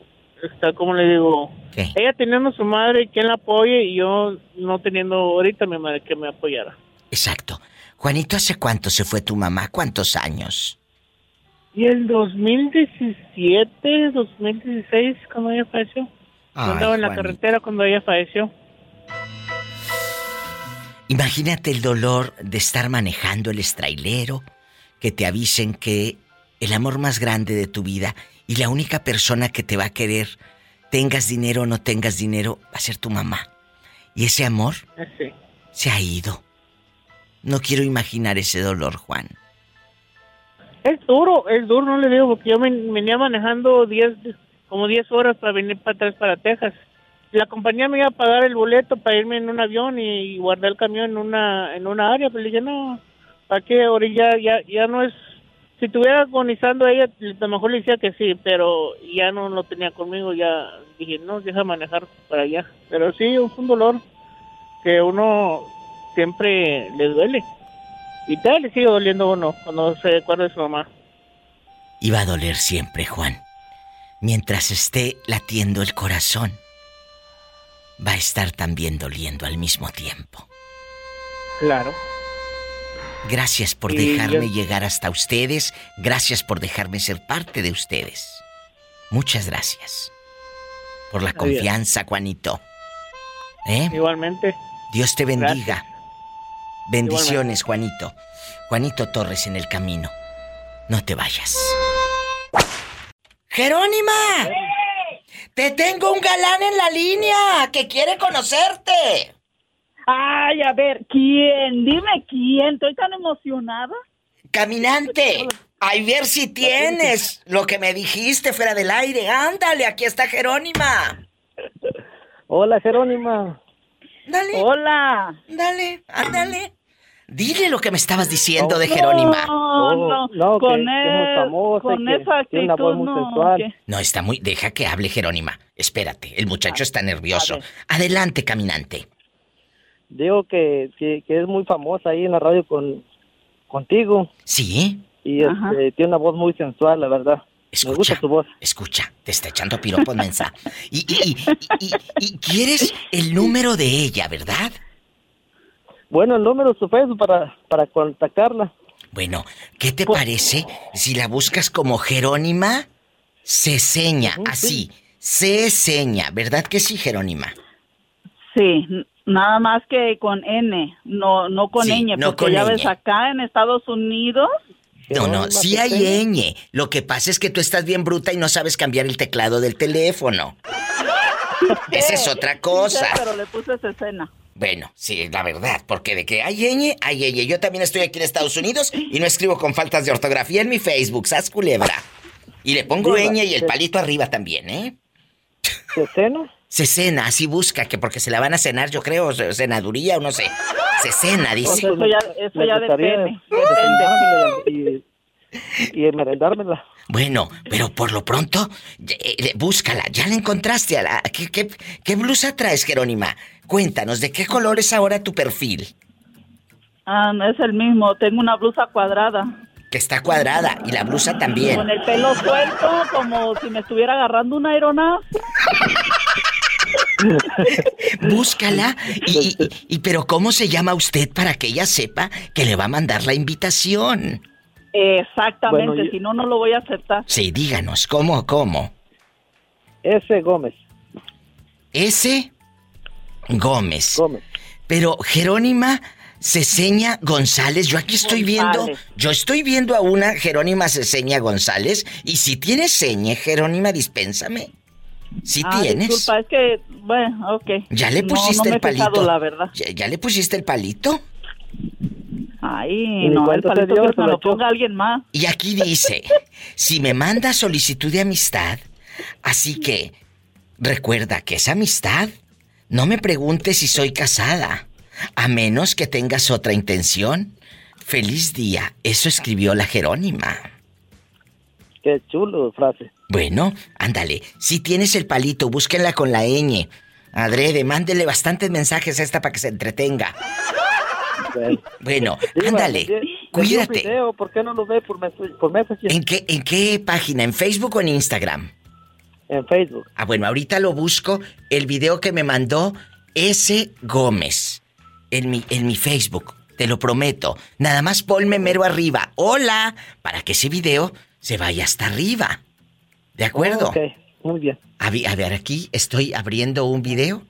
estar, como le digo, ella teniendo su madre quien la apoye y yo no teniendo ahorita mi madre que me apoyara. Exacto. Juanito, ¿hace cuánto se fue tu mamá? ¿Cuántos años? Y el 2017, 2016, cuando ella falleció. Yo Ay, andaba en la Juanito. carretera cuando ella falleció. Imagínate el dolor de estar manejando el estrailero, que te avisen que el amor más grande de tu vida y la única persona que te va a querer, tengas dinero o no tengas dinero, va a ser tu mamá. Y ese amor Sí. se ha ido. No quiero imaginar ese dolor, Juan. Es duro, es duro, no le digo, porque yo me, venía manejando 10, como 10 horas para venir para atrás para Texas. La compañía me iba a pagar el boleto para irme en un avión y guardar el camión en una en una área, pero le dije, no, ¿para qué? Ahora ya, ya, ya no es... Si estuviera agonizando ella, a lo mejor le decía que sí, pero ya no lo tenía conmigo, ya dije, no, deja manejar para allá. Pero sí, es un dolor que uno siempre le duele. Y tal, le sigue doliendo a uno cuando se acuerda de su mamá. Y va a doler siempre, Juan. Mientras esté latiendo el corazón, va a estar también doliendo al mismo tiempo. Claro. Gracias por Y dejarme yo- llegar hasta ustedes. Gracias por dejarme ser parte de ustedes. Muchas gracias. Por la Adiós. confianza, Juanito. ¿Eh? Igualmente. Dios te bendiga. Gracias. Bendiciones, Juanito. Juanito Torres en el camino. No te vayas. Jerónima. Te tengo un galán en la línea que quiere conocerte. Ay, a ver, ¿quién? Dime quién. Estoy tan emocionada. Caminante. Ay, ver si tienes lo que me dijiste fuera del aire. Ándale, aquí está Jerónima. Hola, Jerónima. Dale. Hola. Dale, ándale. Dile lo que me estabas diciendo de Jerónima. No, no, no, que- con, que e- famosa y con que esa tiene una voz actitud muy no. sensual. que- No, está muy... Deja que hable Jerónima. Espérate, el muchacho está nervioso. Adelante, caminante. Digo que, que, que es muy famosa ahí en la radio con contigo. ¿Sí? Y este, tiene una voz muy sensual, la verdad. Me gusta tu voz. Escucha, te está echando piropos, mensa. Y, y, y, y- y quieres el número de ella, ¿verdad? Bueno, el número de su Facebook para, para contactarla. Bueno, ¿qué te parece si la buscas como Jerónima Ceseña? Así, Ceseña, ¿verdad que sí, Jerónima? Sí, nada más que con N, no no con Sí, ñ, no porque con ya ñ. ves acá en Estados Unidos. No, no, sí hay ñ. Lo que pasa es que tú estás bien bruta y no sabes cambiar el teclado del teléfono. Esa es otra cosa. Sí pero le puse escena. Bueno, sí, la verdad, porque de que hay ñ, hay ñ. Yo también estoy aquí en Estados Unidos y no escribo con faltas de ortografía en mi Facebook, sas culebra. Y le pongo ñ y el sí. palito arriba también, ¿eh? ¿Cecena? Se cena, así busca, que porque se la van a cenar, yo creo, cenaduría o no sé. Se cena, dice. Pues eso ya, eso depende. y, y, y merendármela. Bueno, pero por lo pronto, eh, eh, búscala. Ya la encontraste. A la, ¿qué, qué, qué blusa traes, Jerónima? Cuéntanos, ¿de qué color es ahora tu perfil? Ah, no es el mismo, tengo una blusa cuadrada. Que está cuadrada y la blusa también. Con el pelo suelto, como si me estuviera agarrando un aeronazo. Búscala. Y, y- y- pero ¿cómo se llama usted para que ella sepa que le va a mandar la invitación? Exactamente, Bueno, yo- si no, no lo voy a aceptar. Sí, díganos, ¿cómo, cómo? S. Gómez. S. Gómez. Pero Jerónima Ceseña González, yo aquí estoy viendo, yo estoy viendo a una Jerónima Ceseña González y si tienes seña, Jerónima, dispénsame. Si Ah, tienes. Disculpa, es que, bueno, ok. ¿Ya le No, pusiste no me el he fijado, palito? la verdad. ¿Ya, ya le pusiste el palito? Ay, no, el palito dio, que se se lo ponga alguien más. Y aquí dice, si me manda solicitud de amistad, así que recuerda que esa amistad, no me preguntes si soy casada, a menos que tengas otra intención. Feliz día. Eso escribió la Jerónima. Qué chulo frase. Bueno, ándale. Si tienes el palito, búsquenla con la ñ. Adrede, mándele bastantes mensajes a esta para que se entretenga. Bueno, ándale. dio un Cuídate. video, ¿Por qué no lo ve por, por? ¿En qué, ¿En qué página? ¿En Facebook o en Instagram? En Facebook. Ah, bueno, ahorita lo busco. El video que me mandó S. Gómez. En mi, en mi Facebook. Te lo prometo. Nada más ponme mero arriba. Hola. Para que ese video se vaya hasta arriba. ¿De acuerdo? Ok, muy bien. A, vi- a ver, aquí estoy abriendo un video.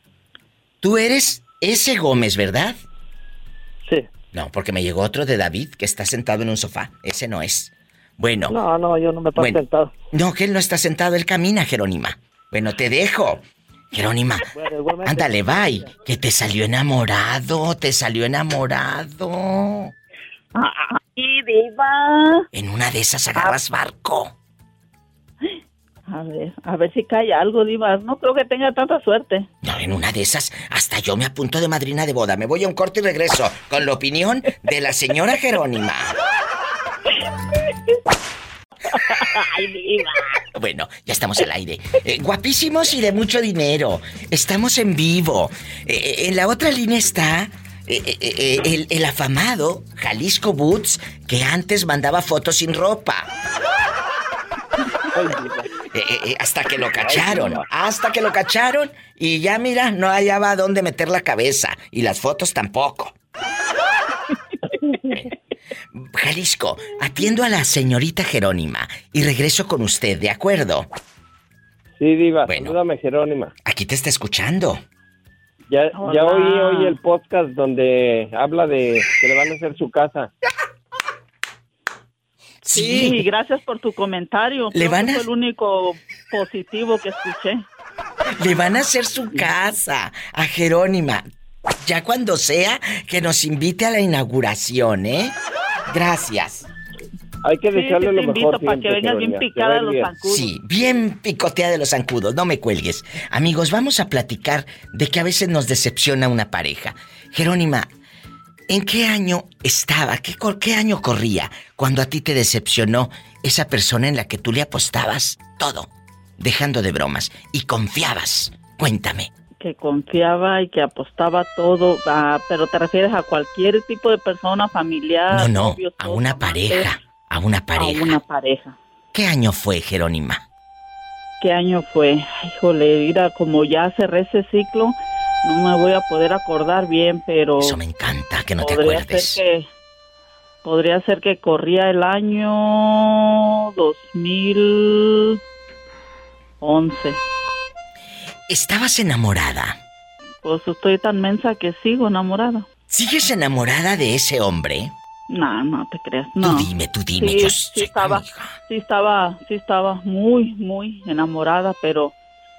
Tú eres S. Gómez, ¿verdad? Sí. No, porque me llegó otro de David que está sentado en un sofá. Ese no es. Bueno. No, no, yo no me paso Bueno. sentado. No, que él no está sentado, él camina, Jerónima. Bueno, te dejo. Jerónima, Bueno, ándale, bye. Que te salió enamorado, te salió enamorado. Y diva. En una de esas agarras barco. A ver, a ver si cae algo, diva. No creo que tenga tanta suerte. No, en una de esas, hasta yo me apunto de madrina de boda. Me voy a un corte y regreso con la opinión de la señora Jerónima. Ay, diva. Bueno, ya estamos al aire. Eh, guapísimos y de mucho dinero. Estamos en vivo. Eh, eh, en la otra línea está eh, el, el afamado Jalisco Boots, que antes mandaba fotos sin ropa. Eh, eh, eh, hasta que lo cacharon. Hasta que lo cacharon. Y ya mira, no hallaba dónde meter la cabeza. Y las fotos tampoco. Jalisco, atiendo a la señorita Jerónima y regreso con usted, ¿de acuerdo? Sí, Diva, salúdame, Jerónima. Aquí te está escuchando. Ya, ya oí hoy el podcast donde habla de que le van a hacer su casa. Sí, gracias por tu comentario. Le Creo van que a- fue el único positivo que escuché. Le van a hacer su casa a Jerónima. Ya cuando sea que nos invite a la inauguración, ¿eh? Gracias. Hay que Sí, desearle sí lo te mejor. invito para que vengas bien picada de los zancudos. Sí, bien picoteada de los zancudos, no me cuelgues. Amigos, vamos a platicar de que a veces nos decepciona una pareja. Jerónima, ¿en qué año estaba? ¿Qué, qué año corría cuando a ti te decepcionó esa persona en la que tú le apostabas todo? Dejando de bromas y confiabas. Cuéntame. Que confiaba y que apostaba todo, ah, pero te refieres a cualquier tipo de persona, familiar. No, no, a una pareja. A una pareja. A una pareja. ¿Qué año fue, Jerónima? ¿Qué año fue? Híjole, mira, como ya cerré ese ciclo, no me voy a poder acordar bien, pero... Eso me encanta, que no te podría acuerdes. Ser que, podría ser que corría el año 2011. ¿Estabas enamorada? Pues estoy tan mensa que sigo enamorada. ¿Sigues enamorada de ese hombre? No, no te creas, no. Tú dime, tú dime, sí, yo sí estaba, sí estaba, sí estaba muy, muy enamorada, pero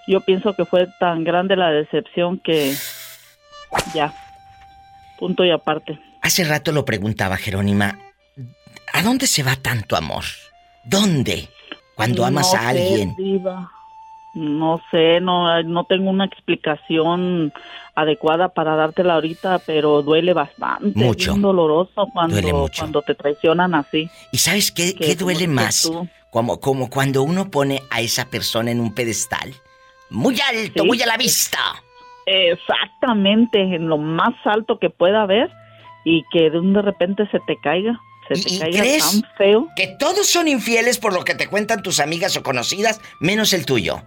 yo pienso que fue tan grande la decepción que ya, punto y aparte. Hace rato lo preguntaba Jerónima. ¿A dónde se va tanto amor? ¿Dónde? Cuando amas No a sé, alguien. diva. No sé, no, no tengo una explicación adecuada para dártela ahorita, pero duele bastante. Mucho. Es bien doloroso cuando, Duele mucho. cuando te traicionan así. ¿Y sabes qué, qué duele más? Como, como cuando uno pone a esa persona en un pedestal. Muy alto, Sí. muy a la vista. Exactamente, en lo más alto que pueda haber y que de un de repente se te caiga, se te ¿Y caiga crees tan feo. que todos son infieles por lo que te cuentan tus amigas o conocidas, menos el tuyo?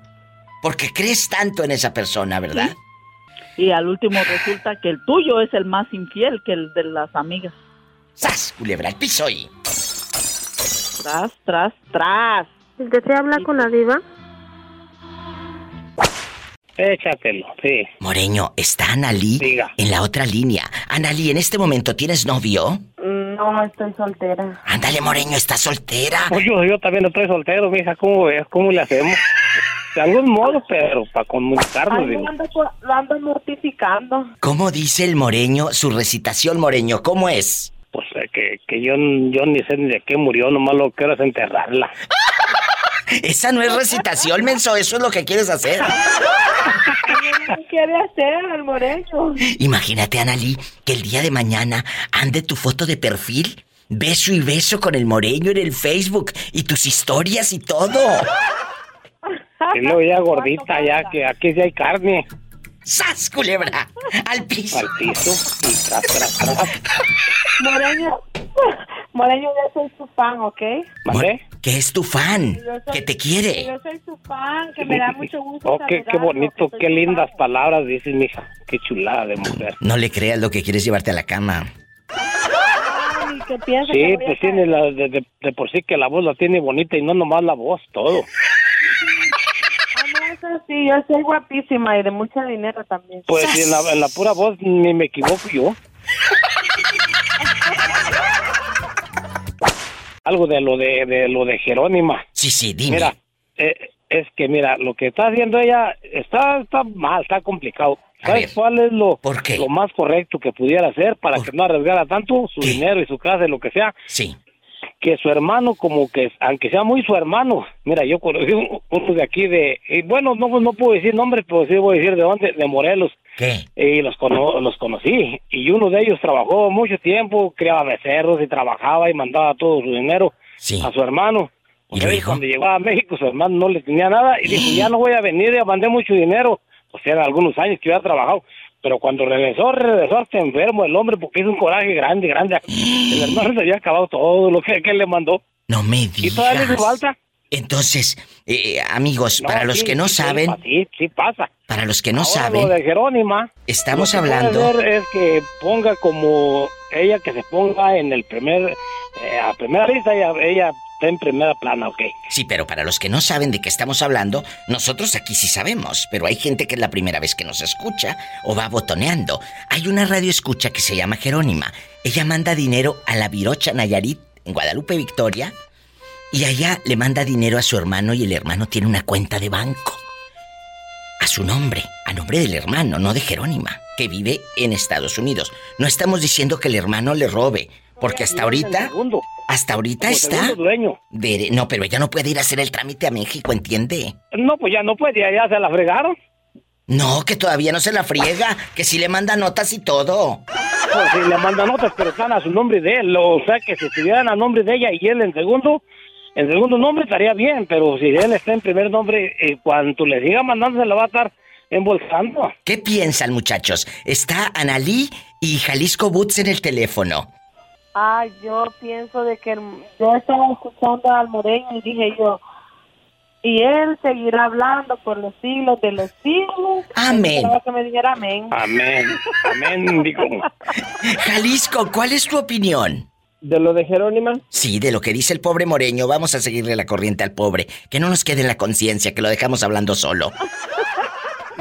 Porque crees tanto en esa persona, ¿verdad? Y al último resulta que el tuyo es el más infiel que el de las amigas. ¡Sas! Culebra piso y... Tras, tras, tras. ¿Desea hablar con la diva? Échatelo, sí. Moreño, está Analí Diga. en la otra línea. Analí, en este momento tienes novio. No, estoy soltera. Ándale, Moreño, estás soltera. Pues yo, yo también estoy soltero, mija, ¿cómo ves? ¿Cómo le hacemos? De algún modo, pero para comunicarnos. Ay, lo ando, lo ando mortificando. ¿Cómo dice el Moreño su recitación, Moreño? ¿Cómo es? Pues eh, que, que yo, yo ni sé ni de qué murió, nomás lo que quiero es enterrarla. Esa no es recitación, menso, eso es lo que quieres hacer. ¿Qué quiere hacer el moreño? Imagínate, Analí, que el día de mañana ande tu foto de perfil Beso y beso con el moreño en el Facebook y tus historias y todo. Y luego ya gordita, ya que aquí sí hay carne. ¡Sas, culebra! Al piso. Al piso y tras, tras, tras. Moreño, Moreño, yo soy su fan, ¿ok? ¿Vale? Que es tu fan, soy- que te quiere. Yo soy su fan, que me da mucho gusto Oh, qué, bonito, que qué lindas palabras dices, mija. Qué chulada de mujer. No le creas lo que quieres llevarte a la cama. fan, que piensa Sí, que pues tiene la, de, de- de por sí que la voz la tiene bonita y no nomás la voz, todo. Ah, sí, yo soy guapísima y de mucho dinero también. Pues sí, en la, en la pura voz ni me equivoco yo. Algo de lo de, de lo de Jerónima. Sí, sí, dime. Mira, eh, es que mira, lo que está haciendo ella está, está mal, está complicado. ¿Sabes cuál es lo, lo más correcto que pudiera hacer para que no arriesgara tanto su dinero y su casa y lo que sea? Sí. Que su hermano, como que, aunque sea muy su hermano, mira, yo conocí un- uno de aquí de, y bueno, no, no puedo decir nombres, pero sí voy a decir de dónde, de Morelos. ¿Qué? Y los, cono- los conocí. Y uno de ellos trabajó mucho tiempo, criaba becerros y trabajaba y mandaba todo su dinero a su hermano. ¿Y Porque cuando llegó a México, su hermano no le tenía nada y dijo, ya no voy a venir, ya mandé mucho dinero. Pues eran algunos años que había trabajado. Pero cuando regresó, regresó hasta enfermo el hombre porque hizo un coraje grande, grande. El hermano se había acabado todo lo que, que él le mandó. No me ¿Y todavía le digas. hizo falta? Entonces, eh, amigos, para los sí, que no sí, saben, Sí, sí pasa. para los que no Ahora, saben, Lo de Jerónima. estamos lo que puede hablando- hacer es que ponga como ella que se ponga en el primer, eh, a primera lista, ella, ella está en primera plana, ok. Sí, pero para los que no saben de qué estamos hablando, nosotros aquí sí sabemos, pero hay gente que es la primera vez que nos escucha o va botoneando. Hay una radio escucha que se llama Jerónima. Ella manda dinero a la Virocha Nayarit en Guadalupe, Victoria, y allá le manda dinero a su hermano y el hermano tiene una cuenta de banco. A su nombre, a nombre del hermano, no de Jerónima, que vive en Estados Unidos. No estamos diciendo que el hermano le robe, porque hasta ahorita... Hasta ahorita Como está... segundo dueño. de- no, pero ella no puede ir a hacer el trámite a México, ¿entiende? No, pues ya no puede, ya, se la fregaron. No, que todavía no se la friega, que sí le manda notas y todo. Pues si le mandan notas, pero están a su nombre de él. O sea, que si estuvieran a nombre de ella y él en segundo, en segundo nombre estaría bien, pero si él está en primer nombre, eh, cuando le siga mandando, se la va a estar embolsando. ¿Qué piensan, muchachos? Está Analí y Jalisco Boots en el teléfono. Ah, yo pienso de que el- yo estaba escuchando al Moreño y dije yo, y él seguirá hablando por los siglos de los siglos. Amén. Que me dijera amén. Amén, amén, digo. Jalisco, ¿cuál es tu opinión? ¿De lo de Jerónima? Sí, de lo que dice el pobre Moreño, vamos a seguirle la corriente al pobre. Que no nos quede en la conciencia, que lo dejamos hablando solo.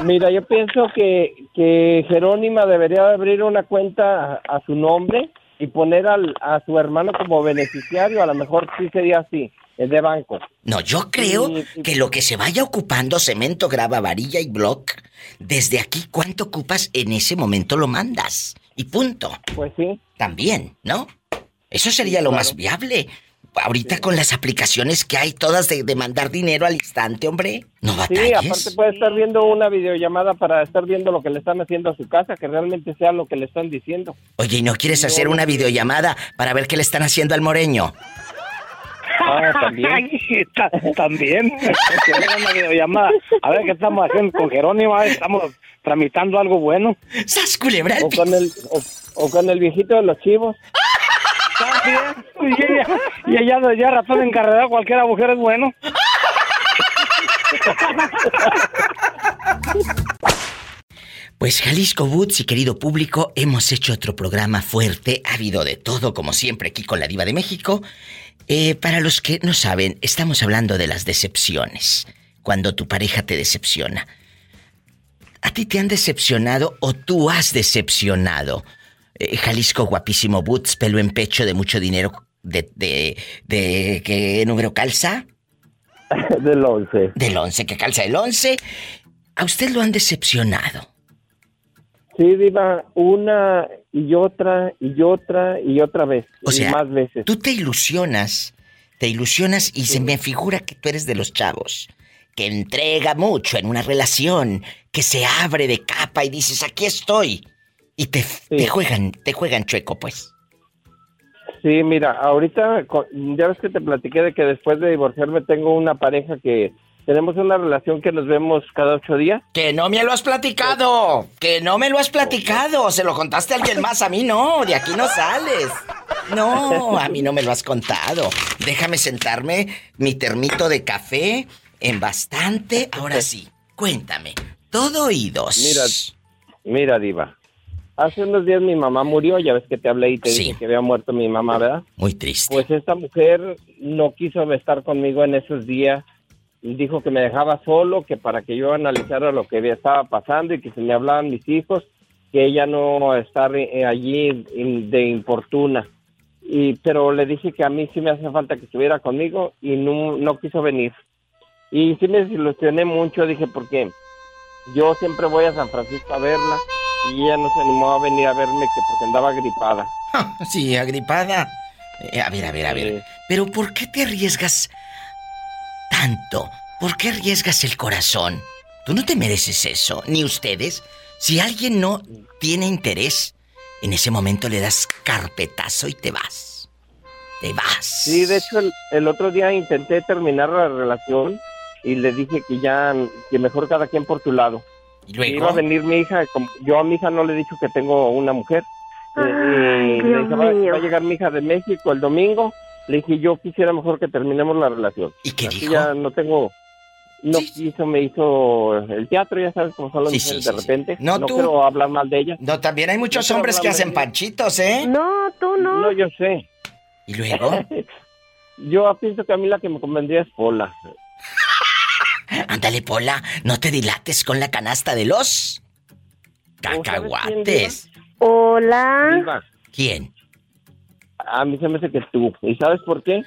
Mira, yo pienso que, que Jerónima debería de abrir una cuenta a, a su nombre y poner al, a su hermano como beneficiario. A lo mejor sí sería así, es de banco. No, yo creo que lo que se vaya ocupando, cemento, grava, varilla y block, desde aquí, ¿cuánto ocupas? En ese momento lo mandas. Y punto. Pues sí. También, ¿no? Eso sería lo más viable. Ahorita con las aplicaciones que hay todas de, de mandar dinero al instante, hombre. No Sí, batalles. aparte puede estar viendo una videollamada para estar viendo lo que le están haciendo a su casa, que realmente sea lo que le están diciendo. Oye, ¿y no quieres hacer una videollamada para ver qué le están haciendo al moreño? Ah, también. Ta- también. Una videollamada. A ver qué estamos haciendo con Jerónimo. Estamos tramitando algo bueno. ¡Sas, culebra! O con el, o, o con el viejito de los chivos. Y ella, y ella ratón encarregado, cualquier mujer es bueno. Pues Jalisco Boots y querido público, hemos hecho otro programa fuerte, ha habido de todo, como siempre, aquí con la Diva de México. Eh, para los que no saben, estamos hablando de las decepciones. Cuando tu pareja te decepciona. ¿A ti te han decepcionado o tú has decepcionado? Eh, Jalisco guapísimo Boots, pelo en pecho de mucho dinero. ¿De, de, de qué número calza? Del 11. Del 11, que calza el 11. ¿A usted lo han decepcionado? Sí, Diva, una y otra y otra y otra vez. O y sea, más veces. Tú te ilusionas, te ilusionas y se me figura que tú eres de los chavos que entrega mucho en una relación, que se abre de capa y dices, aquí estoy. Y te, te juegan, te juegan chueco, pues. Sí, mira, ahorita ya ves que te platiqué de que después de divorciarme tengo una pareja que tenemos una relación que nos vemos cada ocho días. Que no me lo has platicado. Que no me lo has platicado. Se lo contaste a alguien más. A mí no. De aquí no sales. No, a mí no me lo has contado. Déjame sentarme mi termito de café en bastante. Ahora sí, cuéntame. Todo oídos. Mira, mira, Diva. Hace unos días mi mamá murió, ya ves que te hablé y te dije que había muerto mi mamá, ¿verdad? Muy triste. Pues esta mujer no quiso estar conmigo en esos días. Dijo que me dejaba solo, que para que yo analizara lo que estaba pasando y que se me hablaban mis hijos, que ella no estar eh, allí de importuna. Y, pero le dije que a mí sí me hace falta que estuviera conmigo y no, no quiso venir. Y sí me desilusioné mucho, dije, porque yo siempre voy a San Francisco a verla y ella no se animó a venir a verme que porque andaba gripada. Sí, agripada. Eh, a ver, a ver, a ver. Pero ¿por qué te arriesgas tanto? ¿Por qué arriesgas el corazón? Tú no te mereces eso, ni ustedes. Si alguien no tiene interés, en ese momento le das carpetazo y te vas. Te vas. Sí, de hecho el, el otro día intenté terminar la relación y le dije que ya, que mejor cada quien por tu lado. ¿Y Que luego? Iba a venir mi hija, yo a mi hija no le he dicho que tengo una mujer. Eh, Ay, y le Dios dije, va, mío. va a llegar mi hija de México el domingo. Le dije, yo quisiera mejor que terminemos la relación. ¿Y qué Así dijo? ya no tengo, no quiso, me hizo el teatro, ya sabes cómo son las Sí, mujeres sí, de sí, repente. No, No, tú. quiero hablar mal de ella. No, también hay muchos No hombres que hacen panchitos, ¿eh? No, tú no. No, yo sé. ¿Y luego? Yo pienso que a mí la que me convendría es Pola. Ándale, Pola, no te dilates con la canasta de los cacahuates. Hola. Diva, ¿Quién? A mí se me hace que tú. ¿Y sabes por qué?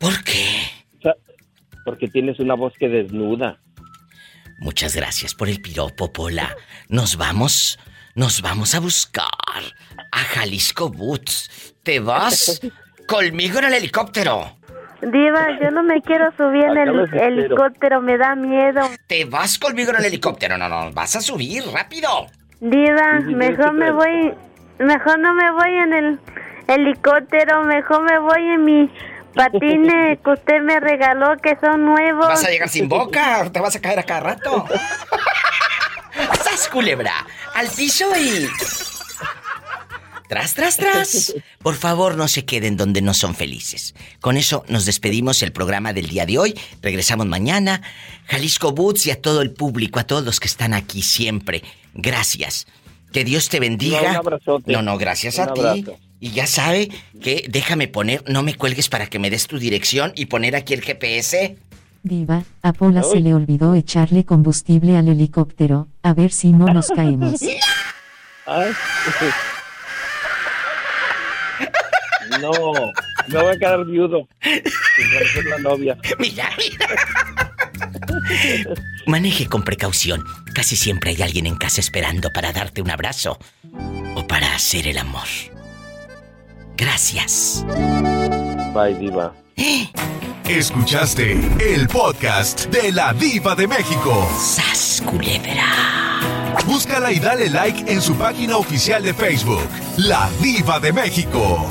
¿Por qué? Porque tienes una voz que desnuda. Muchas gracias por el piropo, Pola. Nos vamos, nos vamos a buscar a Jalisco Boots. ¿Te vas conmigo en el helicóptero? Diva, yo no me quiero subir en el helicóptero, me da miedo. ¿Te vas conmigo en el helicóptero? No, no, vas a subir rápido. Diva, mejor me voy, mejor no me voy en el helicóptero, mejor me voy en mi patines que usted me regaló que son nuevos. Vas a llegar sin boca, te vas a caer a cada rato. ¡Sas, culebra! Al piso y... Tras, tras, tras. Por favor, no se queden donde no son felices. Con eso nos despedimos el programa del día de hoy. Regresamos mañana. Jalisco Boots y a todo el público, a todos los que están aquí siempre. Gracias. Que Dios te bendiga. No, un abrazote. No, no, gracias a ti. Y ya sabe que déjame poner, no me cuelgues para que me des tu dirección y poner aquí el GPS. Diva, a Pola se le olvidó echarle combustible al helicóptero, a ver si no nos caemos. Ay. No, me voy a quedar viudo. Sin la novia. Mira, mira. Maneje con precaución. Casi siempre hay alguien en casa esperando para darte un abrazo o para hacer el amor. Gracias. Bye, Diva. Escuchaste el podcast de la Diva de México. ¡Sas, culebra! Búscala y dale like en su página oficial de Facebook, La Diva de México.